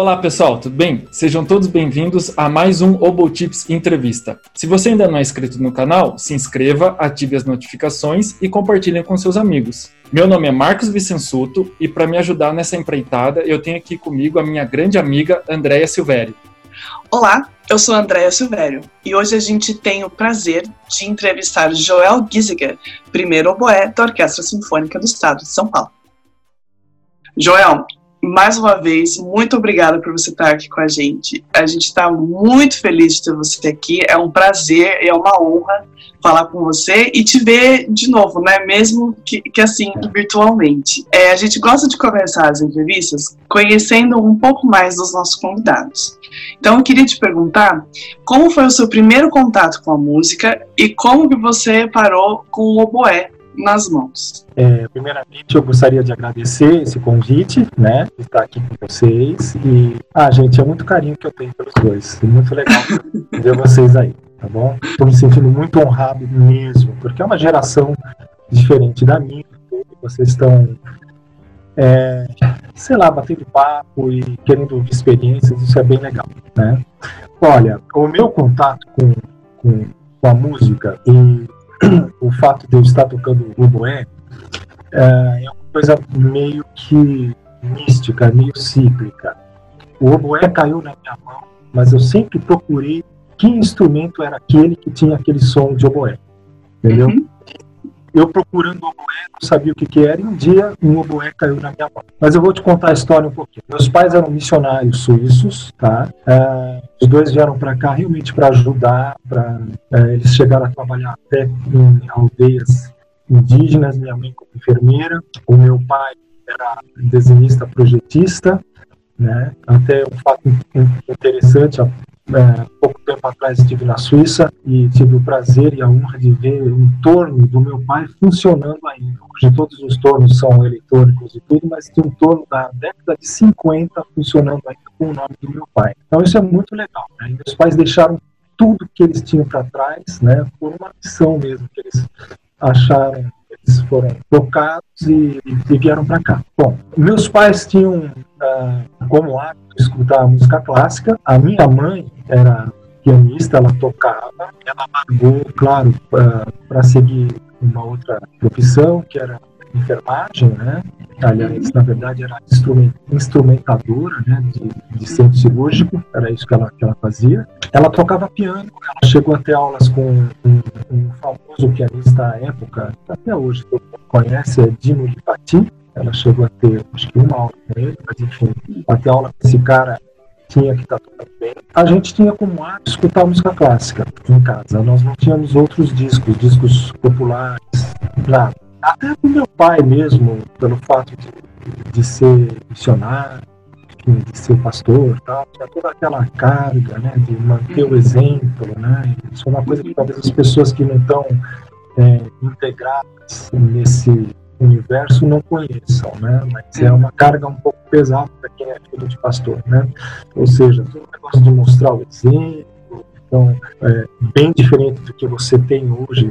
Olá pessoal, tudo bem? Sejam todos bem-vindos a mais um Obotips Entrevista. Se você ainda não é inscrito no canal, se inscreva, ative as notificações e compartilhe com seus amigos. Meu nome é Marcos Vicensuto e para me ajudar nessa empreitada, eu tenho aqui comigo a minha grande amiga Andréia Silvério. Olá, eu sou Andréia Silvério e hoje a gente tem o prazer de entrevistar Joel Giesiger, primeiro oboé da Orquestra Sinfônica do Estado de São Paulo. Joel, mais uma vez, muito obrigada por você estar aqui com a gente. A gente está muito feliz de ter você aqui. É um prazer, é uma honra falar com você e te ver de novo, né? Mesmo que, que assim, virtualmente. É, a gente gosta de começar as entrevistas conhecendo um pouco mais dos nossos convidados. Então, eu queria te perguntar como foi o seu primeiro contato com a música e como que você parou com o oboé nas mãos. É, primeiramente, eu gostaria de agradecer esse convite, né, estar aqui com vocês. E, ah, gente, é muito carinho que eu tenho pelos dois. É muito legal ver vocês aí, tá bom? Estou me sentindo muito honrado mesmo, porque é uma geração diferente da minha. Vocês estão, é, sei lá, batendo papo e querendo ouvir experiências, isso é bem legal, né? Olha, o meu contato com, com, com a música e o fato de eu estar tocando o oboé é, é uma coisa meio que mística, meio cíclica. O oboé caiu na minha mão, mas eu sempre procurei que instrumento era aquele que tinha aquele som de oboé, entendeu? Uhum. Eu procurando oboé, não sabia o que, que era, e um dia um oboé caiu na minha mão. Mas eu vou te contar a história um pouquinho. Meus pais eram missionários suíços, tá? Uh, os dois vieram para cá realmente para ajudar, para uh, eles chegaram a trabalhar até em aldeias indígenas, minha mãe como enfermeira, o meu pai era desenhista projetista, né? Até um fato interessante, é, pouco tempo atrás estive na Suíça e tive o prazer e a honra de ver um torno do meu pai funcionando ainda. Hoje todos os tornos são eletrônicos e tudo, mas tem um torno da década de 50 funcionando ainda com o nome do meu pai. Então isso é muito legal. Né? meus pais deixaram tudo que eles tinham para trás, né, por uma missão mesmo que eles acharam eles foram tocados e, e vieram para cá. Bom, meus pais tinham uh, como hábito escutar música clássica. A minha mãe era pianista, ela tocava. Ela largou, claro, uh, para seguir uma outra profissão, que era enfermagem, né? Aliás, na verdade, era instrumentadora né, de, de centro cirúrgico, era isso que ela, que ela fazia. Ela tocava piano, ela chegou a ter aulas com um, um famoso pianista à época, até hoje todo mundo conhece, é Dino Lipati. Ela chegou a ter, acho que uma aula com ele, mas enfim, até aula com esse cara tinha que estar tá tocando bem. A gente tinha como hábito escutar música clássica em casa. Nós não tínhamos outros discos, discos populares, nada. Até do meu pai mesmo, pelo fato de, de ser missionário, de ser pastor tal, tinha toda aquela carga né, de manter o exemplo. Né? Isso é uma coisa que talvez as pessoas que não estão é, integradas nesse universo não conheçam, né? Mas é uma carga um pouco pesada para quem é filho de pastor, né? Ou seja, todo o negócio de mostrar o exemplo, então, é bem diferente do que você tem hoje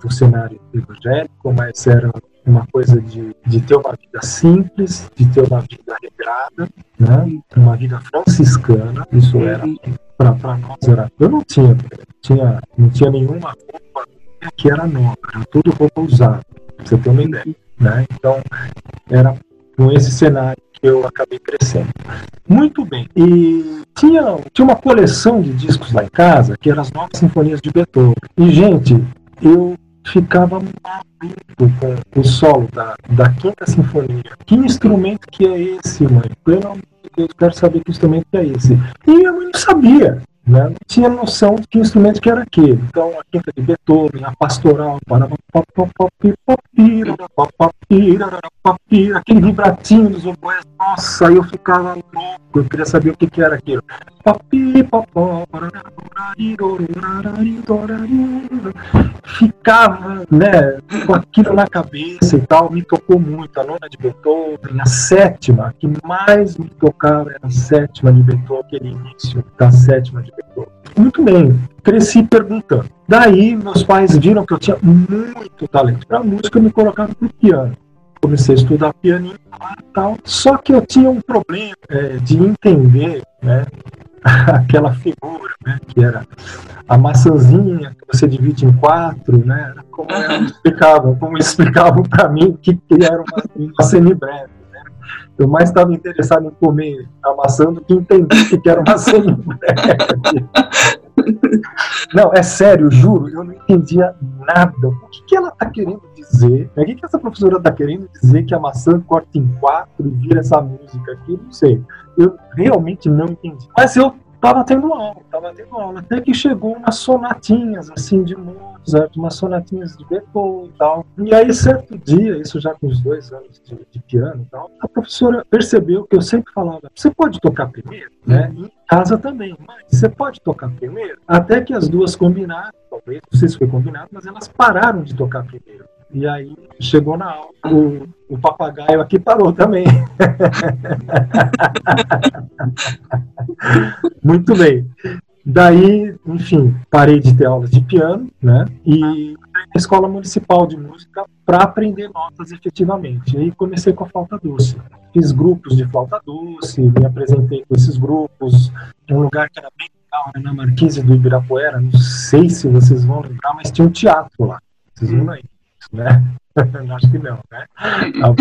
do cenário evangélico, mas era uma coisa de, de ter uma vida simples, de ter uma vida regrada, né? uma vida franciscana. Isso era para nós era. Eu não tinha, tinha, não tinha nenhuma roupa que era nova, era tudo roupa usada. Pra você ter uma ideia, né? Então era com esse cenário que eu acabei crescendo. Muito bem. E tinha, tinha uma coleção de discos lá em casa, que eram as novas sinfonias de Beethoven. E, gente, eu ficava maluco com o solo da, da Quinta Sinfonia. Que instrumento que é esse, mãe? Pelo amor de Deus, quero saber que instrumento que é esse. E minha mãe não sabia. Né? Não tinha noção de que instrumento que era aquele. Então, a quinta de Beethoven, a pastoral, aquele vibratinho dos oboés, nossa, eu ficava louco, eu queria saber o que, que era aquilo. Ficava, né, com aquilo na cabeça e tal, me tocou muito. A nona de Beethoven, a sétima, que mais me tocava era a sétima de Beethoven, aquele início da sétima de Beethoven. Muito bem, cresci perguntando. Daí, meus pais viram que eu tinha muito talento para música e me colocaram para piano. comecei a estudar piano e tal. Só que eu tinha um problema é, de entender, né? aquela figura, né, que era a maçãzinha que você divide em quatro, né, como explicavam, como explicavam para mim que, que era uma, uma semibreve. Eu mais estava interessado em comer a maçã do que entender que era semibreve. Não, é sério, juro, eu não entendia nada. O que, que ela está querendo dizer? O que, que essa professora está querendo dizer que a maçã corta em quatro e vira essa música aqui? Não sei. Eu realmente não entendi. Mas eu tava tendo aula, tava tendo aula. Até que chegou umas sonatinhas, assim, de Mozart, umas sonatinhas de Beethoven e tal. E aí, certo dia, isso já com uns dois anos de, de piano e tal, a professora percebeu que eu sempre falava, você pode tocar primeiro, né? Em casa também, mas você pode tocar primeiro? Até que as duas combinaram, talvez, não sei se foi combinado, mas elas pararam de tocar primeiro. E aí chegou na aula, o, o papagaio aqui parou também. Muito bem. Daí, enfim, parei de ter aulas de piano, né? E na escola municipal de música para aprender notas efetivamente. E aí comecei com a flauta doce. Fiz grupos de flauta doce, me apresentei com esses grupos. Um lugar que era bem legal, na Marquise do Ibirapuera. Não sei se vocês vão lembrar, mas tinha um teatro lá. Vocês vão aí né? Acho que não, né? Tá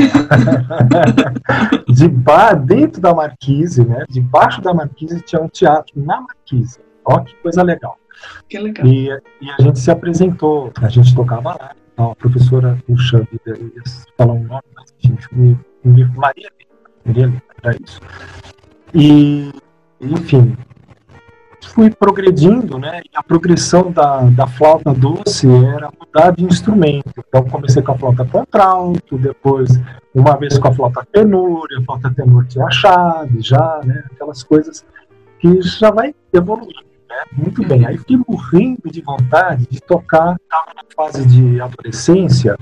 de bar, dentro da Marquise, né? Debaixo da Marquise tinha um teatro na Marquise. Ó, que coisa legal. Que legal. E, e a gente se apresentou, a gente tocava lá. A professora, puxa vida, ia falar um nome, mas me, me, Maria Maria era isso. E, enfim, fui progredindo, né? E a progressão da, da flauta doce era mudar de instrumento. Então comecei com a flauta contralto, depois uma vez com a flauta tenor, a flauta tenor tinha a chave, já, né? Aquelas coisas que já vai evoluindo. Né? Muito bem. Aí fiquei morrendo de vontade de tocar. Estava na fase de adolescência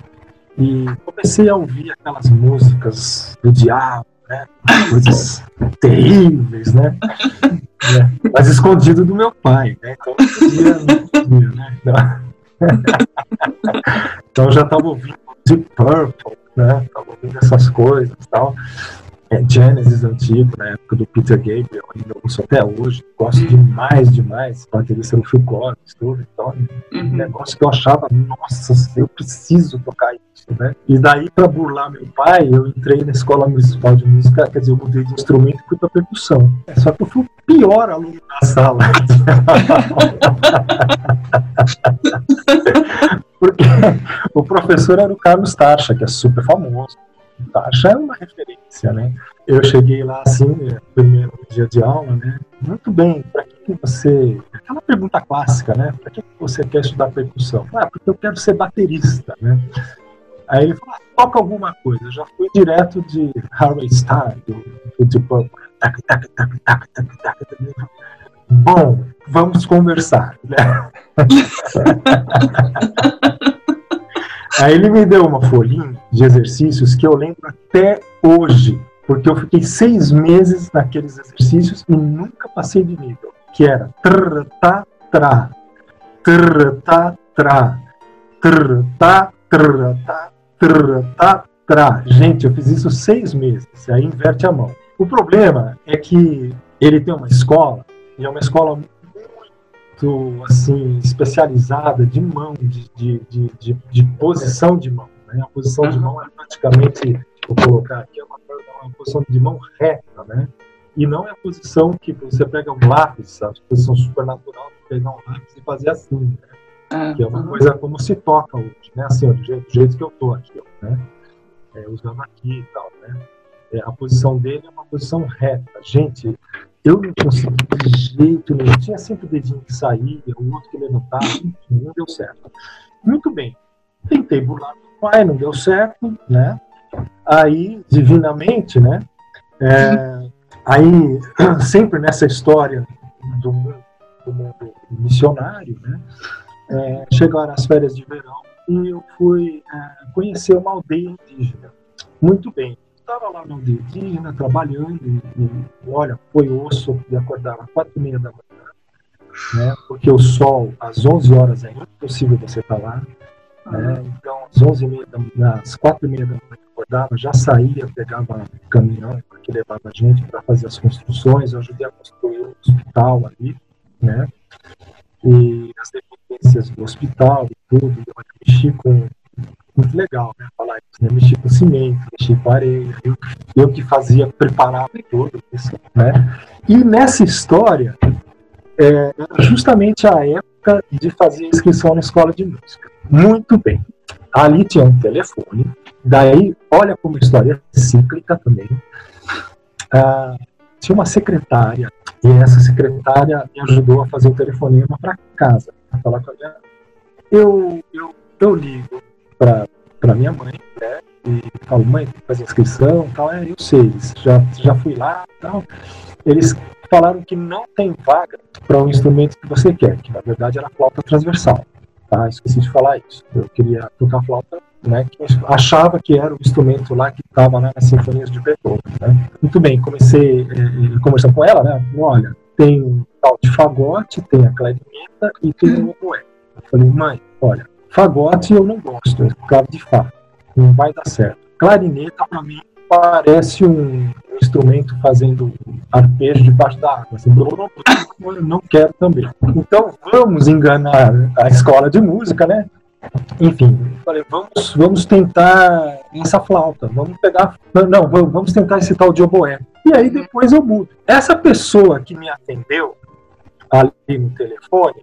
e comecei a ouvir aquelas músicas do diabo, né? Coisas terríveis, né? É, mas escondido do meu pai, né? Então né? Então já estava ouvindo Deep Purple, né? Estava ouvindo essas coisas e tal. É, Genesis antigo, na época do Peter Gabriel, ainda ouço até hoje, gosto demais, demais, baterista no Phil Collins, tudo, então, um uhum. negócio que eu achava, nossa, eu preciso tocar isso, né? E daí, para burlar meu pai, eu entrei na escola municipal de música, quer dizer, eu mudei de instrumento e fui pra percussão. É, só que eu fui o pior aluno da sala. Porque o professor era o Carlos Tarcha, que é super famoso, taxa é uma referência, né? Eu cheguei lá assim, primeiro dia de aula, né? Muito bem, para que você. Aquela pergunta clássica, né? Para que você quer estudar percussão? Ah, porque eu quero ser baterista, né? Aí ele falou, ah, toca alguma coisa. Eu já fui direto de Harvey Star, do, do tipo, tac, tac, tac, tac, tac, tac, tac. Bom, vamos conversar, né? Aí ele me deu uma folhinha de exercícios que eu lembro até hoje, porque eu fiquei seis meses naqueles exercícios e nunca passei de nível, que era trr ta tra, trr ta tra, trr ta trr ta trr ta tra. Gente, eu fiz isso seis meses, aí inverte a mão. O problema é que ele tem uma escola e é uma escola muito assim especializada de mão, de, de, de, de posição de mão. Né? A posição de mão é praticamente, vou colocar aqui, é uma, uma posição de mão reta, né? E não é a posição que você pega um lápis, a posição supernatural de pegar um lápis e fazer assim, né? Ah, que é uma coisa como se toca hoje, né? Assim, do jeito, do jeito que eu tô aqui, né? É, usando aqui e tal, né? É, a posição dele é uma posição reta. Gente, eu não consegui de jeito nenhum. Tinha sempre o dedinho que saía, o outro que levantava, não deu certo. Muito bem. Tentei burlar pai, não deu certo, né? Aí, divinamente, né? É, aí, sempre nessa história do do mundo missionário, né? É, chegaram as férias de verão e eu fui é, conhecer uma aldeia indígena. Muito bem estava lá no indígena trabalhando e, e, olha, foi osso de acordar às quatro e meia da manhã, né? Porque o sol às 11 horas é impossível você estar tá lá, né? Então às onze e meia da, às quatro e meia da manhã acordava, já saía, pegava caminhão que levava a gente para fazer as construções, eu ajudei a construir o hospital ali, né? E as dependências do hospital e tudo, eu mexi com muito legal, né? Falar isso, né? Mexi com cimento, mexi com areia, eu, eu que fazia, preparava tudo isso, né? E nessa história, é, justamente a época de fazer inscrição na escola de música. Muito bem. Ali tinha um telefone, daí, olha como a história é cíclica também. Ah, tinha uma secretária, e essa secretária me ajudou a fazer o telefonema para casa, para falar com a minha. Eu, eu, eu ligo para minha mãe, né? E falo, mãe, tem que fazer inscrição tal. É, eu sei, já, já fui lá tal. Eles falaram que não tem vaga para o um instrumento que você quer, que na verdade era flauta transversal. Tá? Esqueci de falar isso. Eu queria tocar flauta, né? Que achava que era o instrumento lá que estava nas sinfonias de Beethoven. Né? Muito bem, comecei é, conversando com ela, né? Olha, tem um tal de fagote, tem a clarineta e tem o oboé. Eu falei, mãe, olha, fagote eu não gosto, é claro de fá, não vai dar certo. Clarineta para mim parece um instrumento fazendo arpejo debaixo da água. Assim, eu não quero também. Então vamos enganar a escola de música, né? Enfim, falei, vamos, vamos tentar essa flauta, vamos pegar. Não, vamos tentar esse tal de oboé. E aí depois eu mudo. Essa pessoa que me atendeu ali no telefone,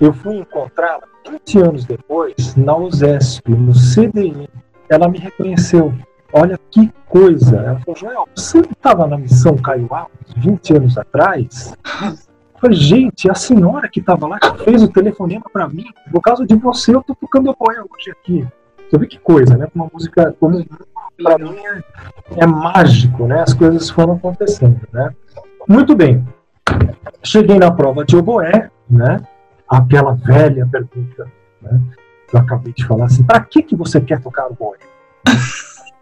eu fui encontrá-la 20 anos depois na USESP, no CDI. Ela me reconheceu. Olha que coisa. Ela falou, Joel, você estava na missão Alves 20 anos atrás? Eu falei, gente, a senhora que estava lá, que fez o telefonema para mim, por causa de você, eu tô tocando apoio hoje aqui. Você vê que coisa, né? Uma música, para mim é, é, mágico, né? As coisas foram acontecendo, né? Muito bem. Cheguei na prova de oboé, né? Aquela velha pergunta, né? Que eu acabei de falar assim, para que que você quer tocar oboé?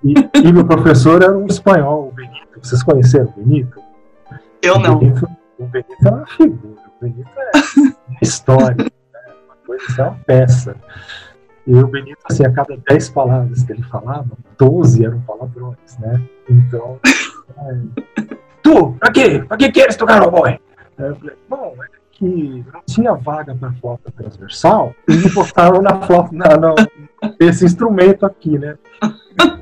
E, e, meu professor era um espanhol, o Benito. Vocês conheceram o Benito? Eu não. O Benito, o Benito é uma figura. O Benito é uma história. Né? Uma coisa, é uma peça. E o Benito, assim, a cada 10 palavras que ele falava, 12 eram palavrões, né? Então. É... tu, pra quê? Pra que queres tocar no boy? Eu falei, bom, é que não tinha vaga para flauta transversal, e me botaram na flauta, na, na, esse instrumento aqui, né?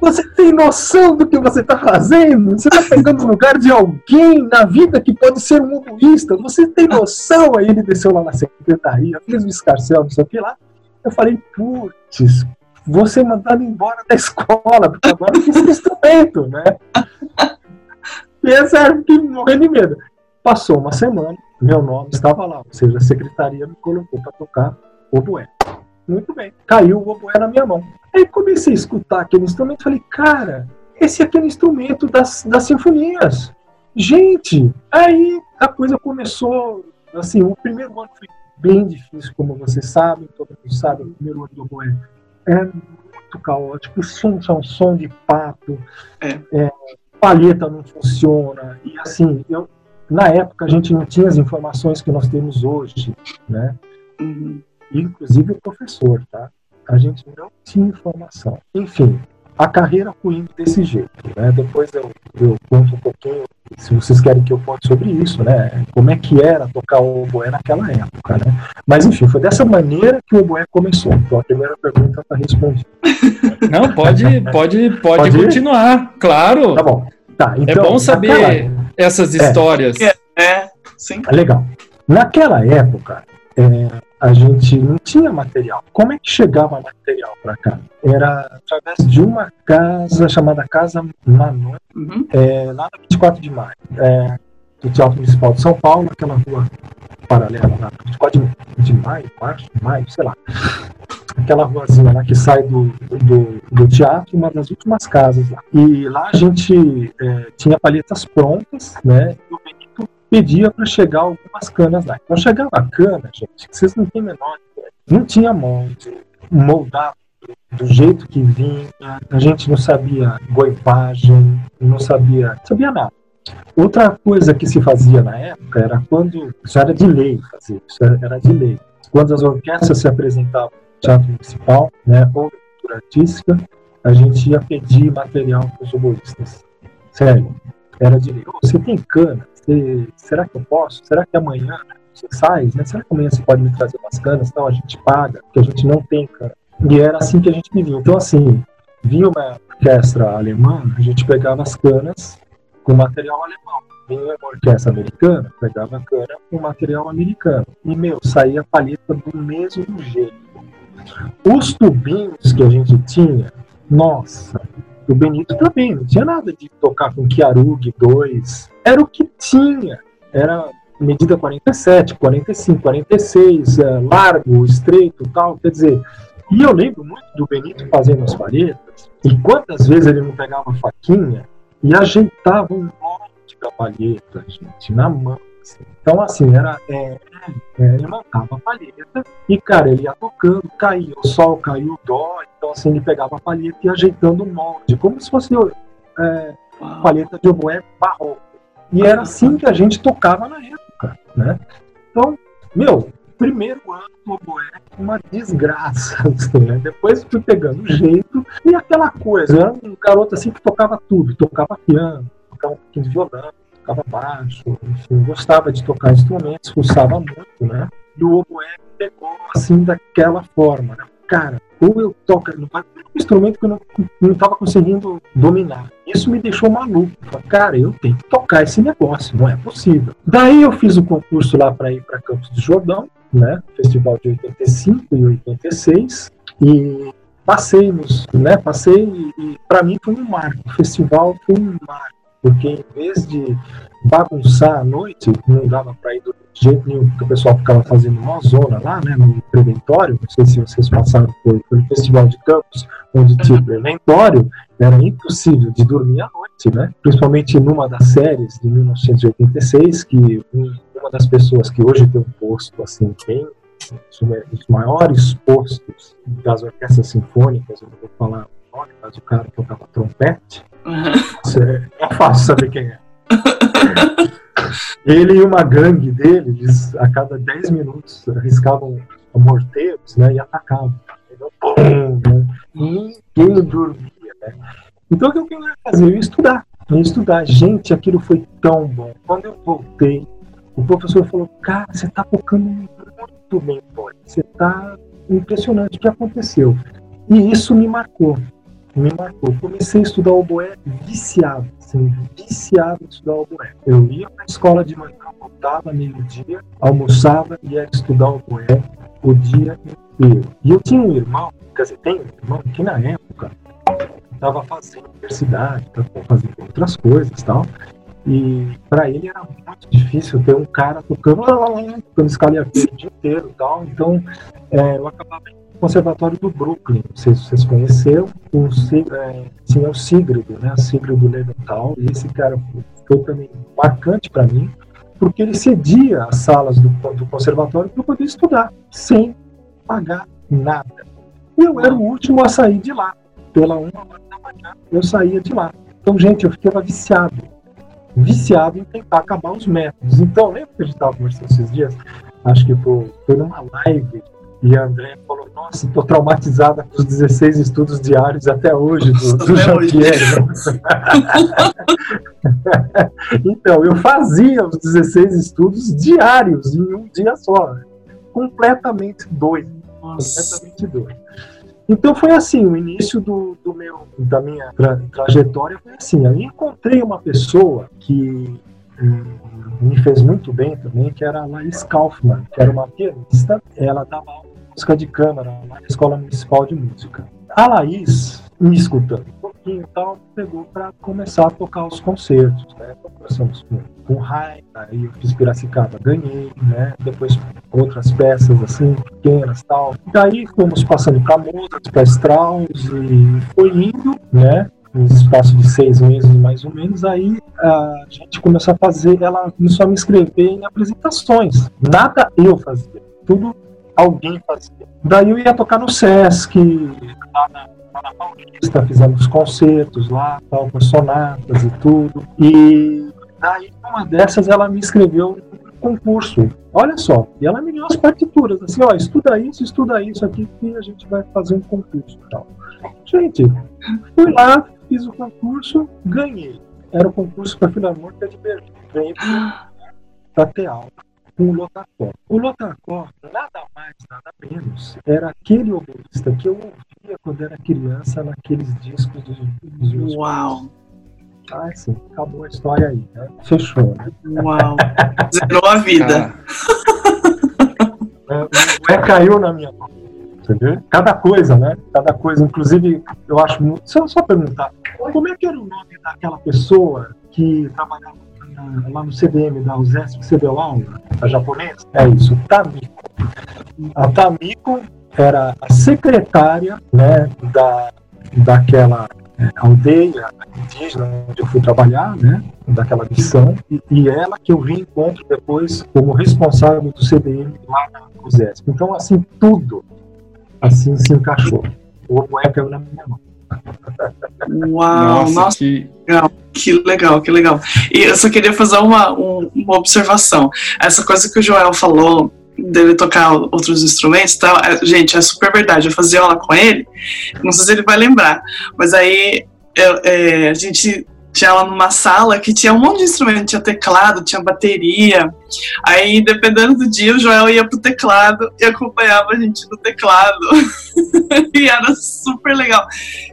Você tem noção do que você está fazendo? Você está pegando o lugar de alguém na vida que pode ser um humorista. Você tem noção? Aí ele desceu lá na secretaria, fez o escarcel, não sei o que lá. Eu falei, putz, ser mandado embora da escola, porque agora eu fiz instrumento, né? E essa era que morrendo de medo. Passou uma semana, meu nome estava lá, ou seja, a secretaria me colocou para tocar oboé. Muito bem. Caiu o oboé na minha mão. Aí comecei a escutar aquele instrumento e falei, cara, esse é aquele instrumento das, das sinfonias. Gente, aí a coisa começou, assim, o primeiro ano foi bem difícil, como vocês sabem, todo mundo sabe, o primeiro ano do oboé é muito caótico, o som é um som de pato, é. É, palheta não funciona, e assim, eu, na época a gente não tinha as informações que nós temos hoje, né? Uhum inclusive o professor, tá? A gente não tinha informação. Enfim, a carreira fluindo desse jeito, né? Depois eu, eu conto um pouquinho, se vocês querem que eu conte sobre isso, né? Como é que era tocar o oboé naquela época, né? Mas enfim, foi dessa maneira que o oboé começou. Então a primeira pergunta está respondida. Não, pode, pode, pode, pode continuar, claro. Tá bom. Tá, é então, é bom saber naquela... essas histórias. É, é, sim. Legal. Naquela época, é, a gente não tinha material. Como é que chegava material para cá? Era através de uma casa chamada Casa Manon, uhum. é, lá na 24 de maio, é, do Teatro Municipal de São Paulo, aquela rua paralela lá, 24 de, maio, março, maio, sei lá. Aquela ruazinha lá que sai do, do, do, teatro, uma das últimas casas lá. E lá a gente é, tinha palhetas prontas, né? Pedia para chegar algumas canas lá. Então chegava a cana, gente, vocês não têm menor ideia. Não tinha molde, moldar do jeito que vinha, a gente não sabia goipagem, não sabia, sabia nada. Outra coisa que se fazia na época era quando, isso era de lei fazer, isso era de lei. Quando as orquestras se apresentavam no Teatro Municipal, né, ou cultura artística, a gente ia pedir material para os oboístas. Sério. Era de, oh, você tem cana? Você, será que eu posso? Será que amanhã você sai? Né? Será que amanhã você pode me trazer umas canas? Então a gente paga, porque a gente não tem cana. E era assim que a gente vivia. Então, assim, vinha uma orquestra alemã, a gente pegava as canas com material alemão. Vinha uma orquestra americana, pegava a cana com material americano. E, meu, saía a palheta do mesmo jeito. Os tubinhos que a gente tinha, nossa, o Benito também, não tinha nada de tocar com Chiarug 2. Era o que tinha. Era medida 47, 45, 46, é, largo, estreito tal. Quer dizer, e eu lembro muito do Benito fazendo as palhetas, e quantas vezes ele não pegava a faquinha e ajeitava um monte da palheta, gente, na mão. Então, assim, era, é, é, ele montava a palheta e, cara, ele ia tocando, caía o sol, caía o dó, então, assim, ele pegava a palheta e ia ajeitando o molde, como se fosse é, palheta de oboé barroco. E era assim que a gente tocava na época, né? Então, meu, primeiro ano do oboé, uma desgraça. Assim, né? Depois fui pegando jeito e aquela coisa. Eu era um garoto assim que tocava tudo, tocava piano, tocava um pouquinho de violão, tocava baixo, enfim, gostava de tocar instrumentos, pulsava muito, né? E o oboé pegou assim daquela forma, né? Cara, ou eu toco no um instrumento que eu não estava conseguindo dominar. Isso me deixou maluco. Falei, cara, eu tenho que tocar esse negócio, não é possível. Daí eu fiz o concurso lá para ir para Campos do Jordão, né? Festival de 85 e 86. E passei nos, né? Passei e para mim foi um marco. O festival foi um marco porque em vez de bagunçar a noite, não dava para ir do jeito nenhum, porque o pessoal ficava fazendo uma zona lá, né, no preventório, não sei se vocês passaram por, pelo Festival de Campos, onde tinha o preventório, era impossível de dormir à noite, né, principalmente numa das séries de 1986, que uma das pessoas que hoje tem um posto, assim, bem os maiores postos das orquestras sinfônicas, eu não vou falar nome, mas o cara tocava trompete, Uhum. É fácil saber quem é. Ele e uma gangue dele, eles, a cada 10 minutos, arriscavam morteiros né, e atacavam. né? Ninguém dormia. Né? Então, o que eu ia fazer? Eu ia estudar. Eu ia estudar. Gente, aquilo foi tão bom. Quando eu voltei, o professor falou: Cara, você está tocando muito bem, boy. Você está impressionante o que aconteceu. E isso me marcou me marcou. Comecei a estudar oboé viciado, assim, viciado em estudar oboé. Eu ia para a escola de manhã, voltava meio-dia, almoçava e ia estudar oboé o dia inteiro. E eu tinha um irmão, quer dizer, tem um irmão que na época estava fazendo universidade, estava fazendo outras coisas tal. E para ele era muito difícil ter um cara tocando, tocando escala o dia inteiro tal. Então é, eu acabava Conservatório do Brooklyn, não sei se vocês conheceram, o, é, tinha o Sigrid, né, Sigrid Leventhal, e esse cara foi também marcante para mim, porque ele cedia as salas do, do conservatório para poder estudar, sem pagar nada. E eu era o último a sair de lá, pela uma hora da manhã, eu saía de lá. Então, gente, eu ficava viciado, viciado em tentar acabar os métodos. Então, lembra que a gente estava conversando esses dias? Acho que foi, foi numa live e a André falou: Nossa, estou traumatizada com os 16 estudos diários até hoje do, do Jean-Pierre. então, eu fazia os 16 estudos diários em um dia só. Completamente doido. Completamente doido. Então foi assim, o início do, do meu, da minha tra trajetória foi assim. Eu encontrei uma pessoa que hum, me fez muito bem também, que era a Laís Kaufmann, que era uma pianista. Ela dava aula música de câmara na Escola Municipal de Música. A Laís, me escutando um pouquinho e tal, pegou para começar a tocar os concertos. Né? Então, começamos com, com Rai, aí eu fiz Piracicaba, ganhei, né? depois outras peças assim, pequenas tal. Daí fomos passando para Mozart, para Strauss, e foi indo, né? no espaço de seis meses mais ou menos, aí a gente começou a fazer, ela começou a me inscrever em apresentações. Nada eu fazia, tudo alguém fazia. Daí eu ia tocar no Sesc, lá na, lá na Paulista, fizemos concertos lá, tal, com sonatas e tudo. E daí, uma dessas, ela me escreveu concurso. Olha só. E ela me deu as partituras, assim, ó, estuda isso, estuda isso aqui que a gente vai fazer um concurso tal. Gente, fui lá, fiz o concurso, ganhei. Era o concurso para Filarmônica de Berlim. Ganhei para ter aula com o Lotacó. O Lotacó, nada mais, nada menos, era aquele oboísta que eu ouvia quando era criança naqueles discos dos, dos Uau! Ah, sim, acabou a história aí, né? Fechou, né? Uau! Zerou a vida. É, é, caiu na minha mão. Entendeu? Cada coisa, né? Cada coisa. Inclusive, eu acho muito. Só, só perguntar, como é que era o nome daquela pessoa que trabalhava lá no CDM da USESP CBLAU, a japonesa? É isso, Tamiko. A Tamiko era a secretária né, da, daquela é, aldeia indígena onde eu fui trabalhar, né, daquela missão, e, e ela que eu vi encontro depois como responsável do CDM lá na USESP. Então, assim, tudo assim se encaixou. O oboé caiu na minha mão. Uau, nossa, nossa que... legal, que legal, que legal. E eu só queria fazer uma, um, uma observação. Essa coisa que o Joel falou dele tocar outros instrumentos tal, é, gente, é super verdade. Eu fazia aula com ele, não sei se ele vai lembrar, mas aí eu, é, a gente tinha lá numa sala que tinha um monte de instrumento, tinha teclado, tinha bateria. Aí, dependendo do dia, o Joel ia pro teclado e acompanhava a gente no teclado. e era super legal.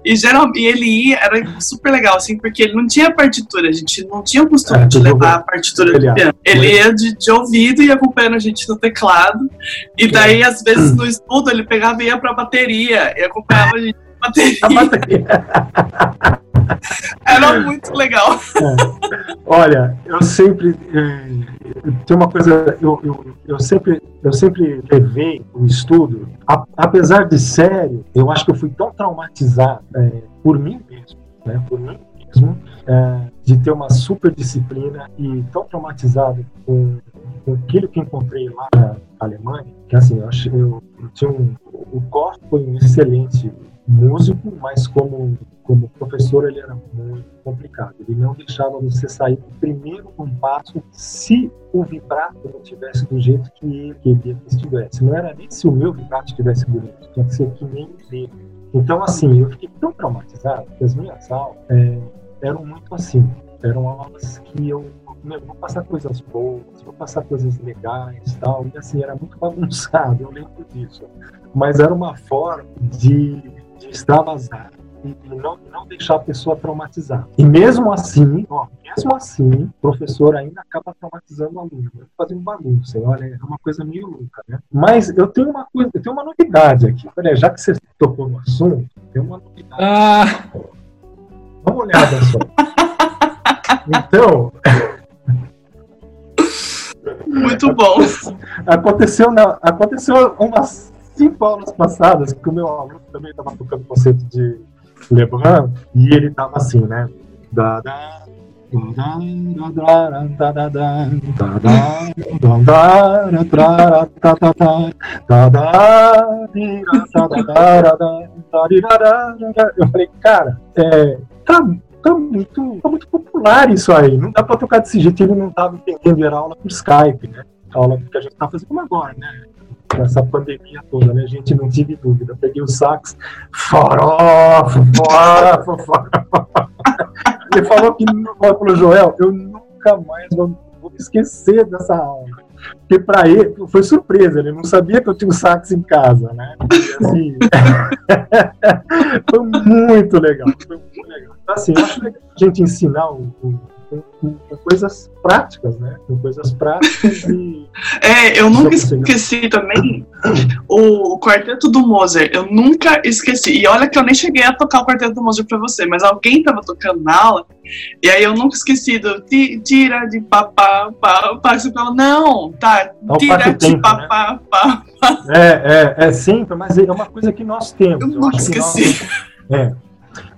E, geral, e ele ia, era super legal, assim, porque ele não tinha partitura, a gente não tinha o costume é, de levar a partitura do piano. Ele ia de, de, ouvido e acompanhando a gente no teclado. E daí, às vezes, no estudo, ele pegava e ia pra bateria e acompanhava a gente bateria. A bateria. Era muito legal. É. Olha, eu sempre. É, tem uma coisa. Eu, eu, eu, sempre, eu sempre levei o estudo, a, apesar de sério, eu acho que eu fui tão traumatizado é, por mim mesmo, né, por mim mesmo, é, de ter uma super disciplina e tão traumatizado com, com aquilo que encontrei lá na Alemanha, que assim, eu, acho, eu, eu tinha um. O corpo foi um excelente músico, mas como como professor ele era muito complicado. Ele não deixava você sair do primeiro compasso se o vibrato não tivesse do jeito que ele queria que estivesse. Não era nem se o meu vibrato estivesse bonito, tinha que ser que nem o dele. Então, assim, eu fiquei tão traumatizado que as minhas aulas é, eram muito assim. Eram aulas que eu meu, vou passar coisas boas, vou passar coisas legais tal. E assim, era muito bagunçado, eu lembro disso. Mas era uma forma de extravasar e não, não deixar a pessoa traumatizada. E mesmo assim, ó, mesmo assim, o professor ainda acaba traumatizando o aluno, fazendo bagunça. Olha, é uma coisa meio louca, né? Mas eu tenho uma coisa, eu tenho uma novidade aqui. Olha, já que você tocou no assunto, tem uma novidade. Ah. Dá uma olhada só. Então. Muito bom. Aconteceu, na, aconteceu umas cinco aulas passadas que o meu aluno também estava tocando conceito de Lebrun, e ele tava assim, né? Da, da, eu falei, cara, é, tá, tá, muito, tá muito popular isso aí. Não dá pra tocar desse jeito. Ele não tava entendendo, era aula por Skype, né? A aula que a gente tá fazendo agora, né? Com essa pandemia toda, né? Gente não tive dúvida. Peguei o sax, farofa, farofa, farofa. Ele falou que falou Joel, eu nunca mais vou, vou esquecer dessa aula. Porque para ele foi surpresa, ele não sabia que eu tinha o sax em casa, né? Assim, foi muito legal, foi muito legal. Então, assim, acho legal a gente ensinar o, o com, com, com, coisas práticas, né? Com coisas práticas e. É, eu nunca esqueci também o, o, quarteto do Mozart. Eu nunca esqueci. E olha que eu nem cheguei a tocar o quarteto do Mozart pra você, mas alguém tava tocando na aula, e aí eu nunca esqueci do tira de papá, papá. Você falou, não, tá, é tira de papá, né? papá. É, é, é sempre, mas é uma coisa que nós temos. Eu, eu nunca esqueci. Nós, é,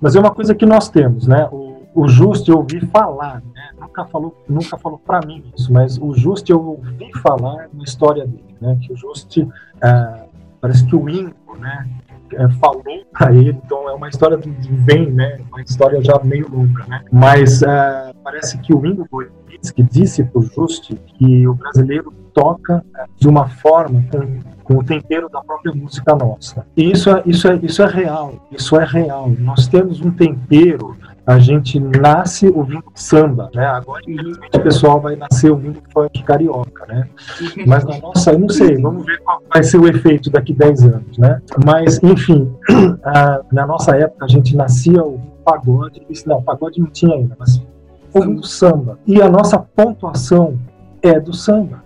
mas é uma coisa que nós temos, né? O, o Justo eu ouvi falar, né? nunca falou, nunca falou para mim isso, mas o Justo eu ouvi falar na história dele, né? Que o Justo, uh, parece que o Inco, né? é, falou para ele, então é uma história de vem, né? Uma história já meio longa, né? Mas é, parece que o Ingo que disse por Juste que o brasileiro toca é, de uma forma com, com, o tempero da própria música nossa. E isso é, isso, é, isso é real, isso é real. Nós temos um tempero a gente nasce ouvindo samba, né? Agora, infelizmente, o pessoal vai nascer ouvindo funk carioca, né? Mas na nossa, eu não sei, vamos ver qual vai ser o efeito daqui 10 anos, né? Mas, enfim, a, na nossa época, a gente nascia ouvindo pagode, não, pagode não tinha ainda, mas ouvindo samba. E a nossa pontuação é do samba.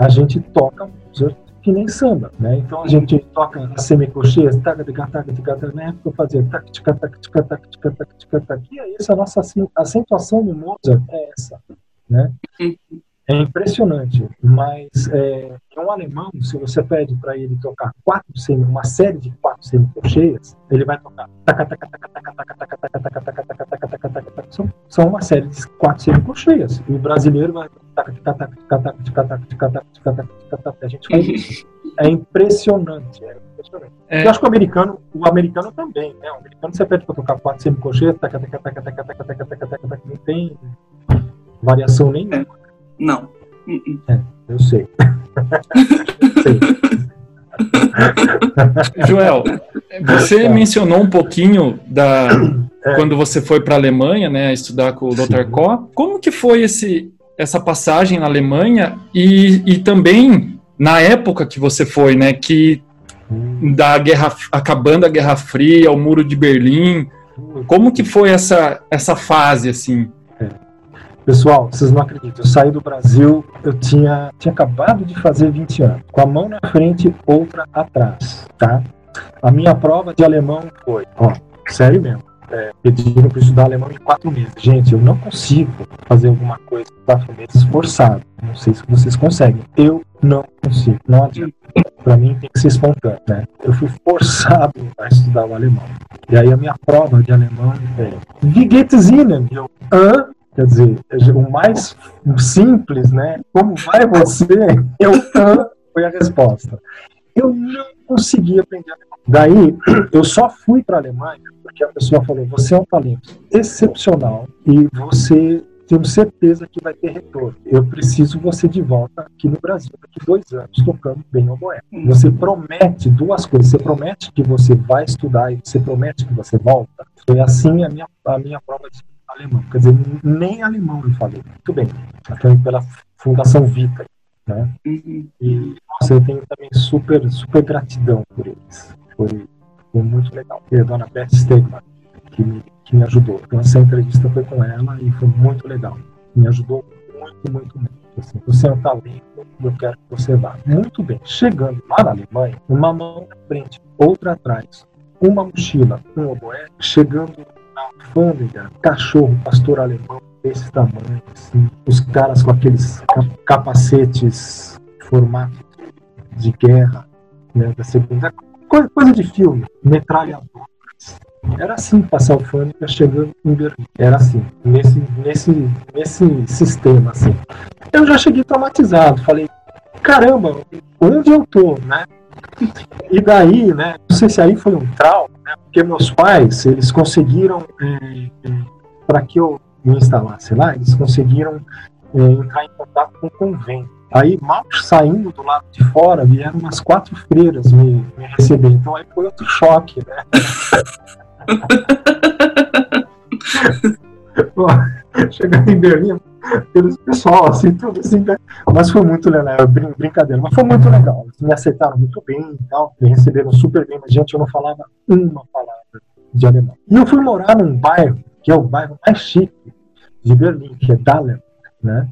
A gente toca que nem samba, né? Então a gente toca as semicocheias, taca taca de taca, na época eu fazia tac tica tac tica tac tica tac tica tac. E é isso a nossa acentuação do Mozart é essa, né? É impressionante, mas é, um alemão, se você pede para ele tocar quatro uma série de quatro semicocheias, ele vai tocar são, são uma série de quatro semicocheias. E o brasileiro vai a gente faz isso. É impressionante, é impressionante. É. Eu acho que o americano, o americano também, né? O americano você pede para tocar quatro semicocheias, não tem variação nenhuma. Não. É, eu sei. sei. Joel, você é. mencionou um pouquinho da é. quando você foi para a Alemanha, né, estudar com o Dr. Koh. Como que foi esse essa passagem na Alemanha e, e também na época que você foi, né, que hum. da guerra acabando a Guerra Fria, o Muro de Berlim, como que foi essa essa fase assim? Pessoal, vocês não acreditam, eu saí do Brasil, eu tinha, tinha acabado de fazer 20 anos, com a mão na frente, outra atrás, tá? A minha prova de alemão foi, ó, sério mesmo, é, pediram para estudar alemão em quatro meses. Gente, eu não consigo fazer alguma coisa em quatro meses forçado. Não sei se vocês conseguem. Eu não consigo, não adianta. Para mim tem que ser espontâneo, né? Eu fui forçado a estudar o alemão. E aí a minha prova de alemão é Wie geht es Ihnen? Eu, hã? Quer dizer, o mais simples, né? Como vai você? Eu foi a resposta. Eu não consegui aprender alemão. Daí, eu só fui para a Alemanha porque a pessoa falou: você é um talento excepcional e você tenho certeza que vai ter retorno. Eu preciso você de volta aqui no Brasil daqui dois anos tocando bem oboé. Você promete duas coisas. Você promete que você vai estudar e você promete que você volta. Foi assim a minha, a minha prova de alemão. Quer dizer, nem alemão eu falei. Muito bem. Foi pela Fundação Vita. Né? Uhum. E nossa, eu tenho também super, super gratidão por eles. Foi, foi muito legal. E a dona Beth Stegman, que me, que me ajudou. Então, essa entrevista foi com ela e foi muito legal. Me ajudou muito, muito, muito. Assim, você é um talento, eu quero que você vá. Muito bem. Chegando lá na Alemanha, uma mão na frente, outra atrás, uma mochila, um oboé, chegando alfândega, cachorro, pastor alemão desse tamanho, assim, os caras com aqueles capacetes formato de guerra, né, da segunda coisa, coisa de filme, metralhadoras. Era assim passar alfândega chegando em Berlim. Era assim, nesse, nesse, nesse sistema, assim. Eu já cheguei traumatizado, falei, caramba, onde eu tô, né? E daí, né, não sei se aí foi um trauma, né, porque meus pais, eles conseguiram, é, é, para que eu me instalasse lá, eles conseguiram é, entrar em contato com o convento. Aí, mal saindo do lado de fora, vieram umas quatro freiras me, me receber. Então aí foi outro choque, né? Chegando em Berlim, aqueles pessoal, assim, tudo assim, né? Mas foi muito legal, brin brincadeira, mas foi muito legal. Eles me aceitaram muito bem e tal, me receberam super bem, mas, gente, eu não falava uma palavra de alemão. E eu fui morar num bairro, que é o bairro mais chique de Berlim, que é Dahlem, né?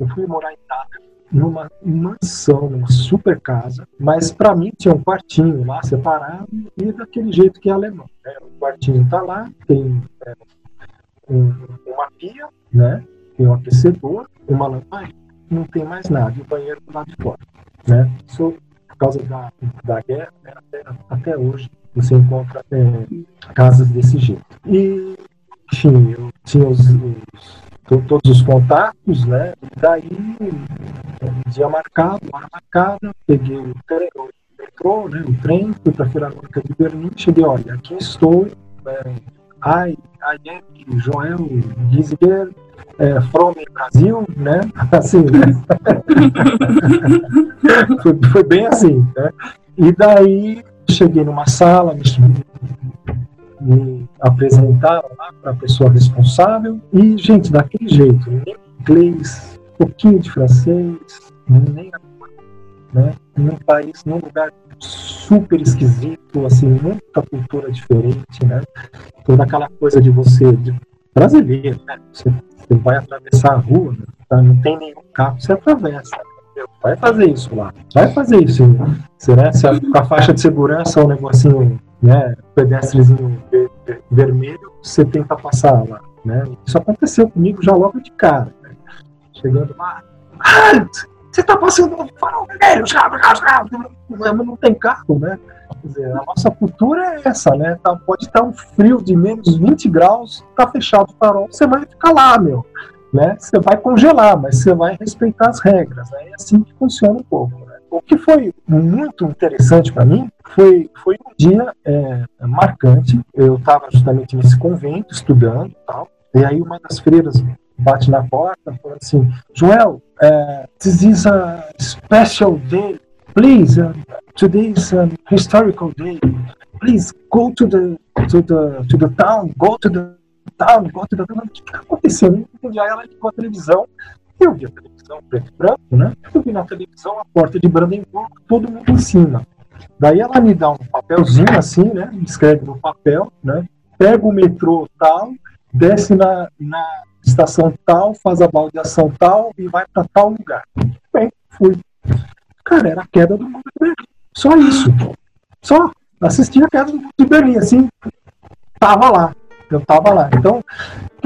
Eu fui morar em Dahlem, numa mansão, numa super casa, mas para mim tinha um quartinho lá separado e daquele jeito que é alemão. Né? O quartinho tá lá, tem é, um, uma pia, né? tem um aquecedor, uma lamparina, não tem mais nada, e o banheiro do lado de fora. Né? Isso, por causa da, da guerra, né, até, até hoje você encontra é, casas desse jeito. E, enfim, eu tinha os, os todos os contatos, né? E daí, dia marcado, hora marcada, peguei o trem, metrô, né, o trem, fui para a Filarmônica de Berlim, cheguei, olha, aqui estou, é, I, I am Joel Giesiger, é, from Brasil, né? Assim, foi, foi, bem assim, né? E daí cheguei numa sala, me, me apresentaram lá para a pessoa responsável e, gente, daquele jeito, nem inglês, pouquinho de francês, nem né? Num país, num lugar super esquisito, assim, muita cultura diferente, né? Toda aquela coisa de você, de brasileiro, né? Você, você vai atravessar a rua, né? não tem nenhum carro, você atravessa. Vai fazer isso lá. Vai fazer isso. Se, né? Se a, com a faixa de segurança, um negocinho, né? Pedestrezinho vermelho, você tenta passar lá. Né? Isso aconteceu comigo já logo de cara. Né? Chegando lá. Ah, você está passando no farol vermelho, não tem carro, né? Quer dizer, a nossa cultura é essa, né? Tá, pode estar um frio de menos 20 graus, tá fechado o farol, você vai ficar lá, meu. Né? Você vai congelar, mas você vai respeitar as regras. Né? É assim que funciona um pouco. Né? O que foi muito interessante para mim foi, foi um dia é, marcante. Eu estava justamente nesse convento estudando tal, e aí uma das freiras bate na porta falando assim, Joel, uh, this is a special day. Please, uh, today is a historical day. Please go to the to the to the town. Go to the town. Go to the town. O que está acontecendo? Aí ela ligou a televisão. Eu vi a televisão preto e branco, né? Eu vi na televisão a porta de Brandenburgo, todo mundo em cima. Daí ela me dá um papelzinho assim, né? Escreve no papel, né? Pega o metrô tal, desce na, na estação tal, faz a baldeação tal e vai para tal lugar. Bem, fui. Cara, era a queda do mundo de Berlim. Só isso. Só. Assisti a queda do mundo de Berlim, assim. Tava lá. Eu tava lá. Então,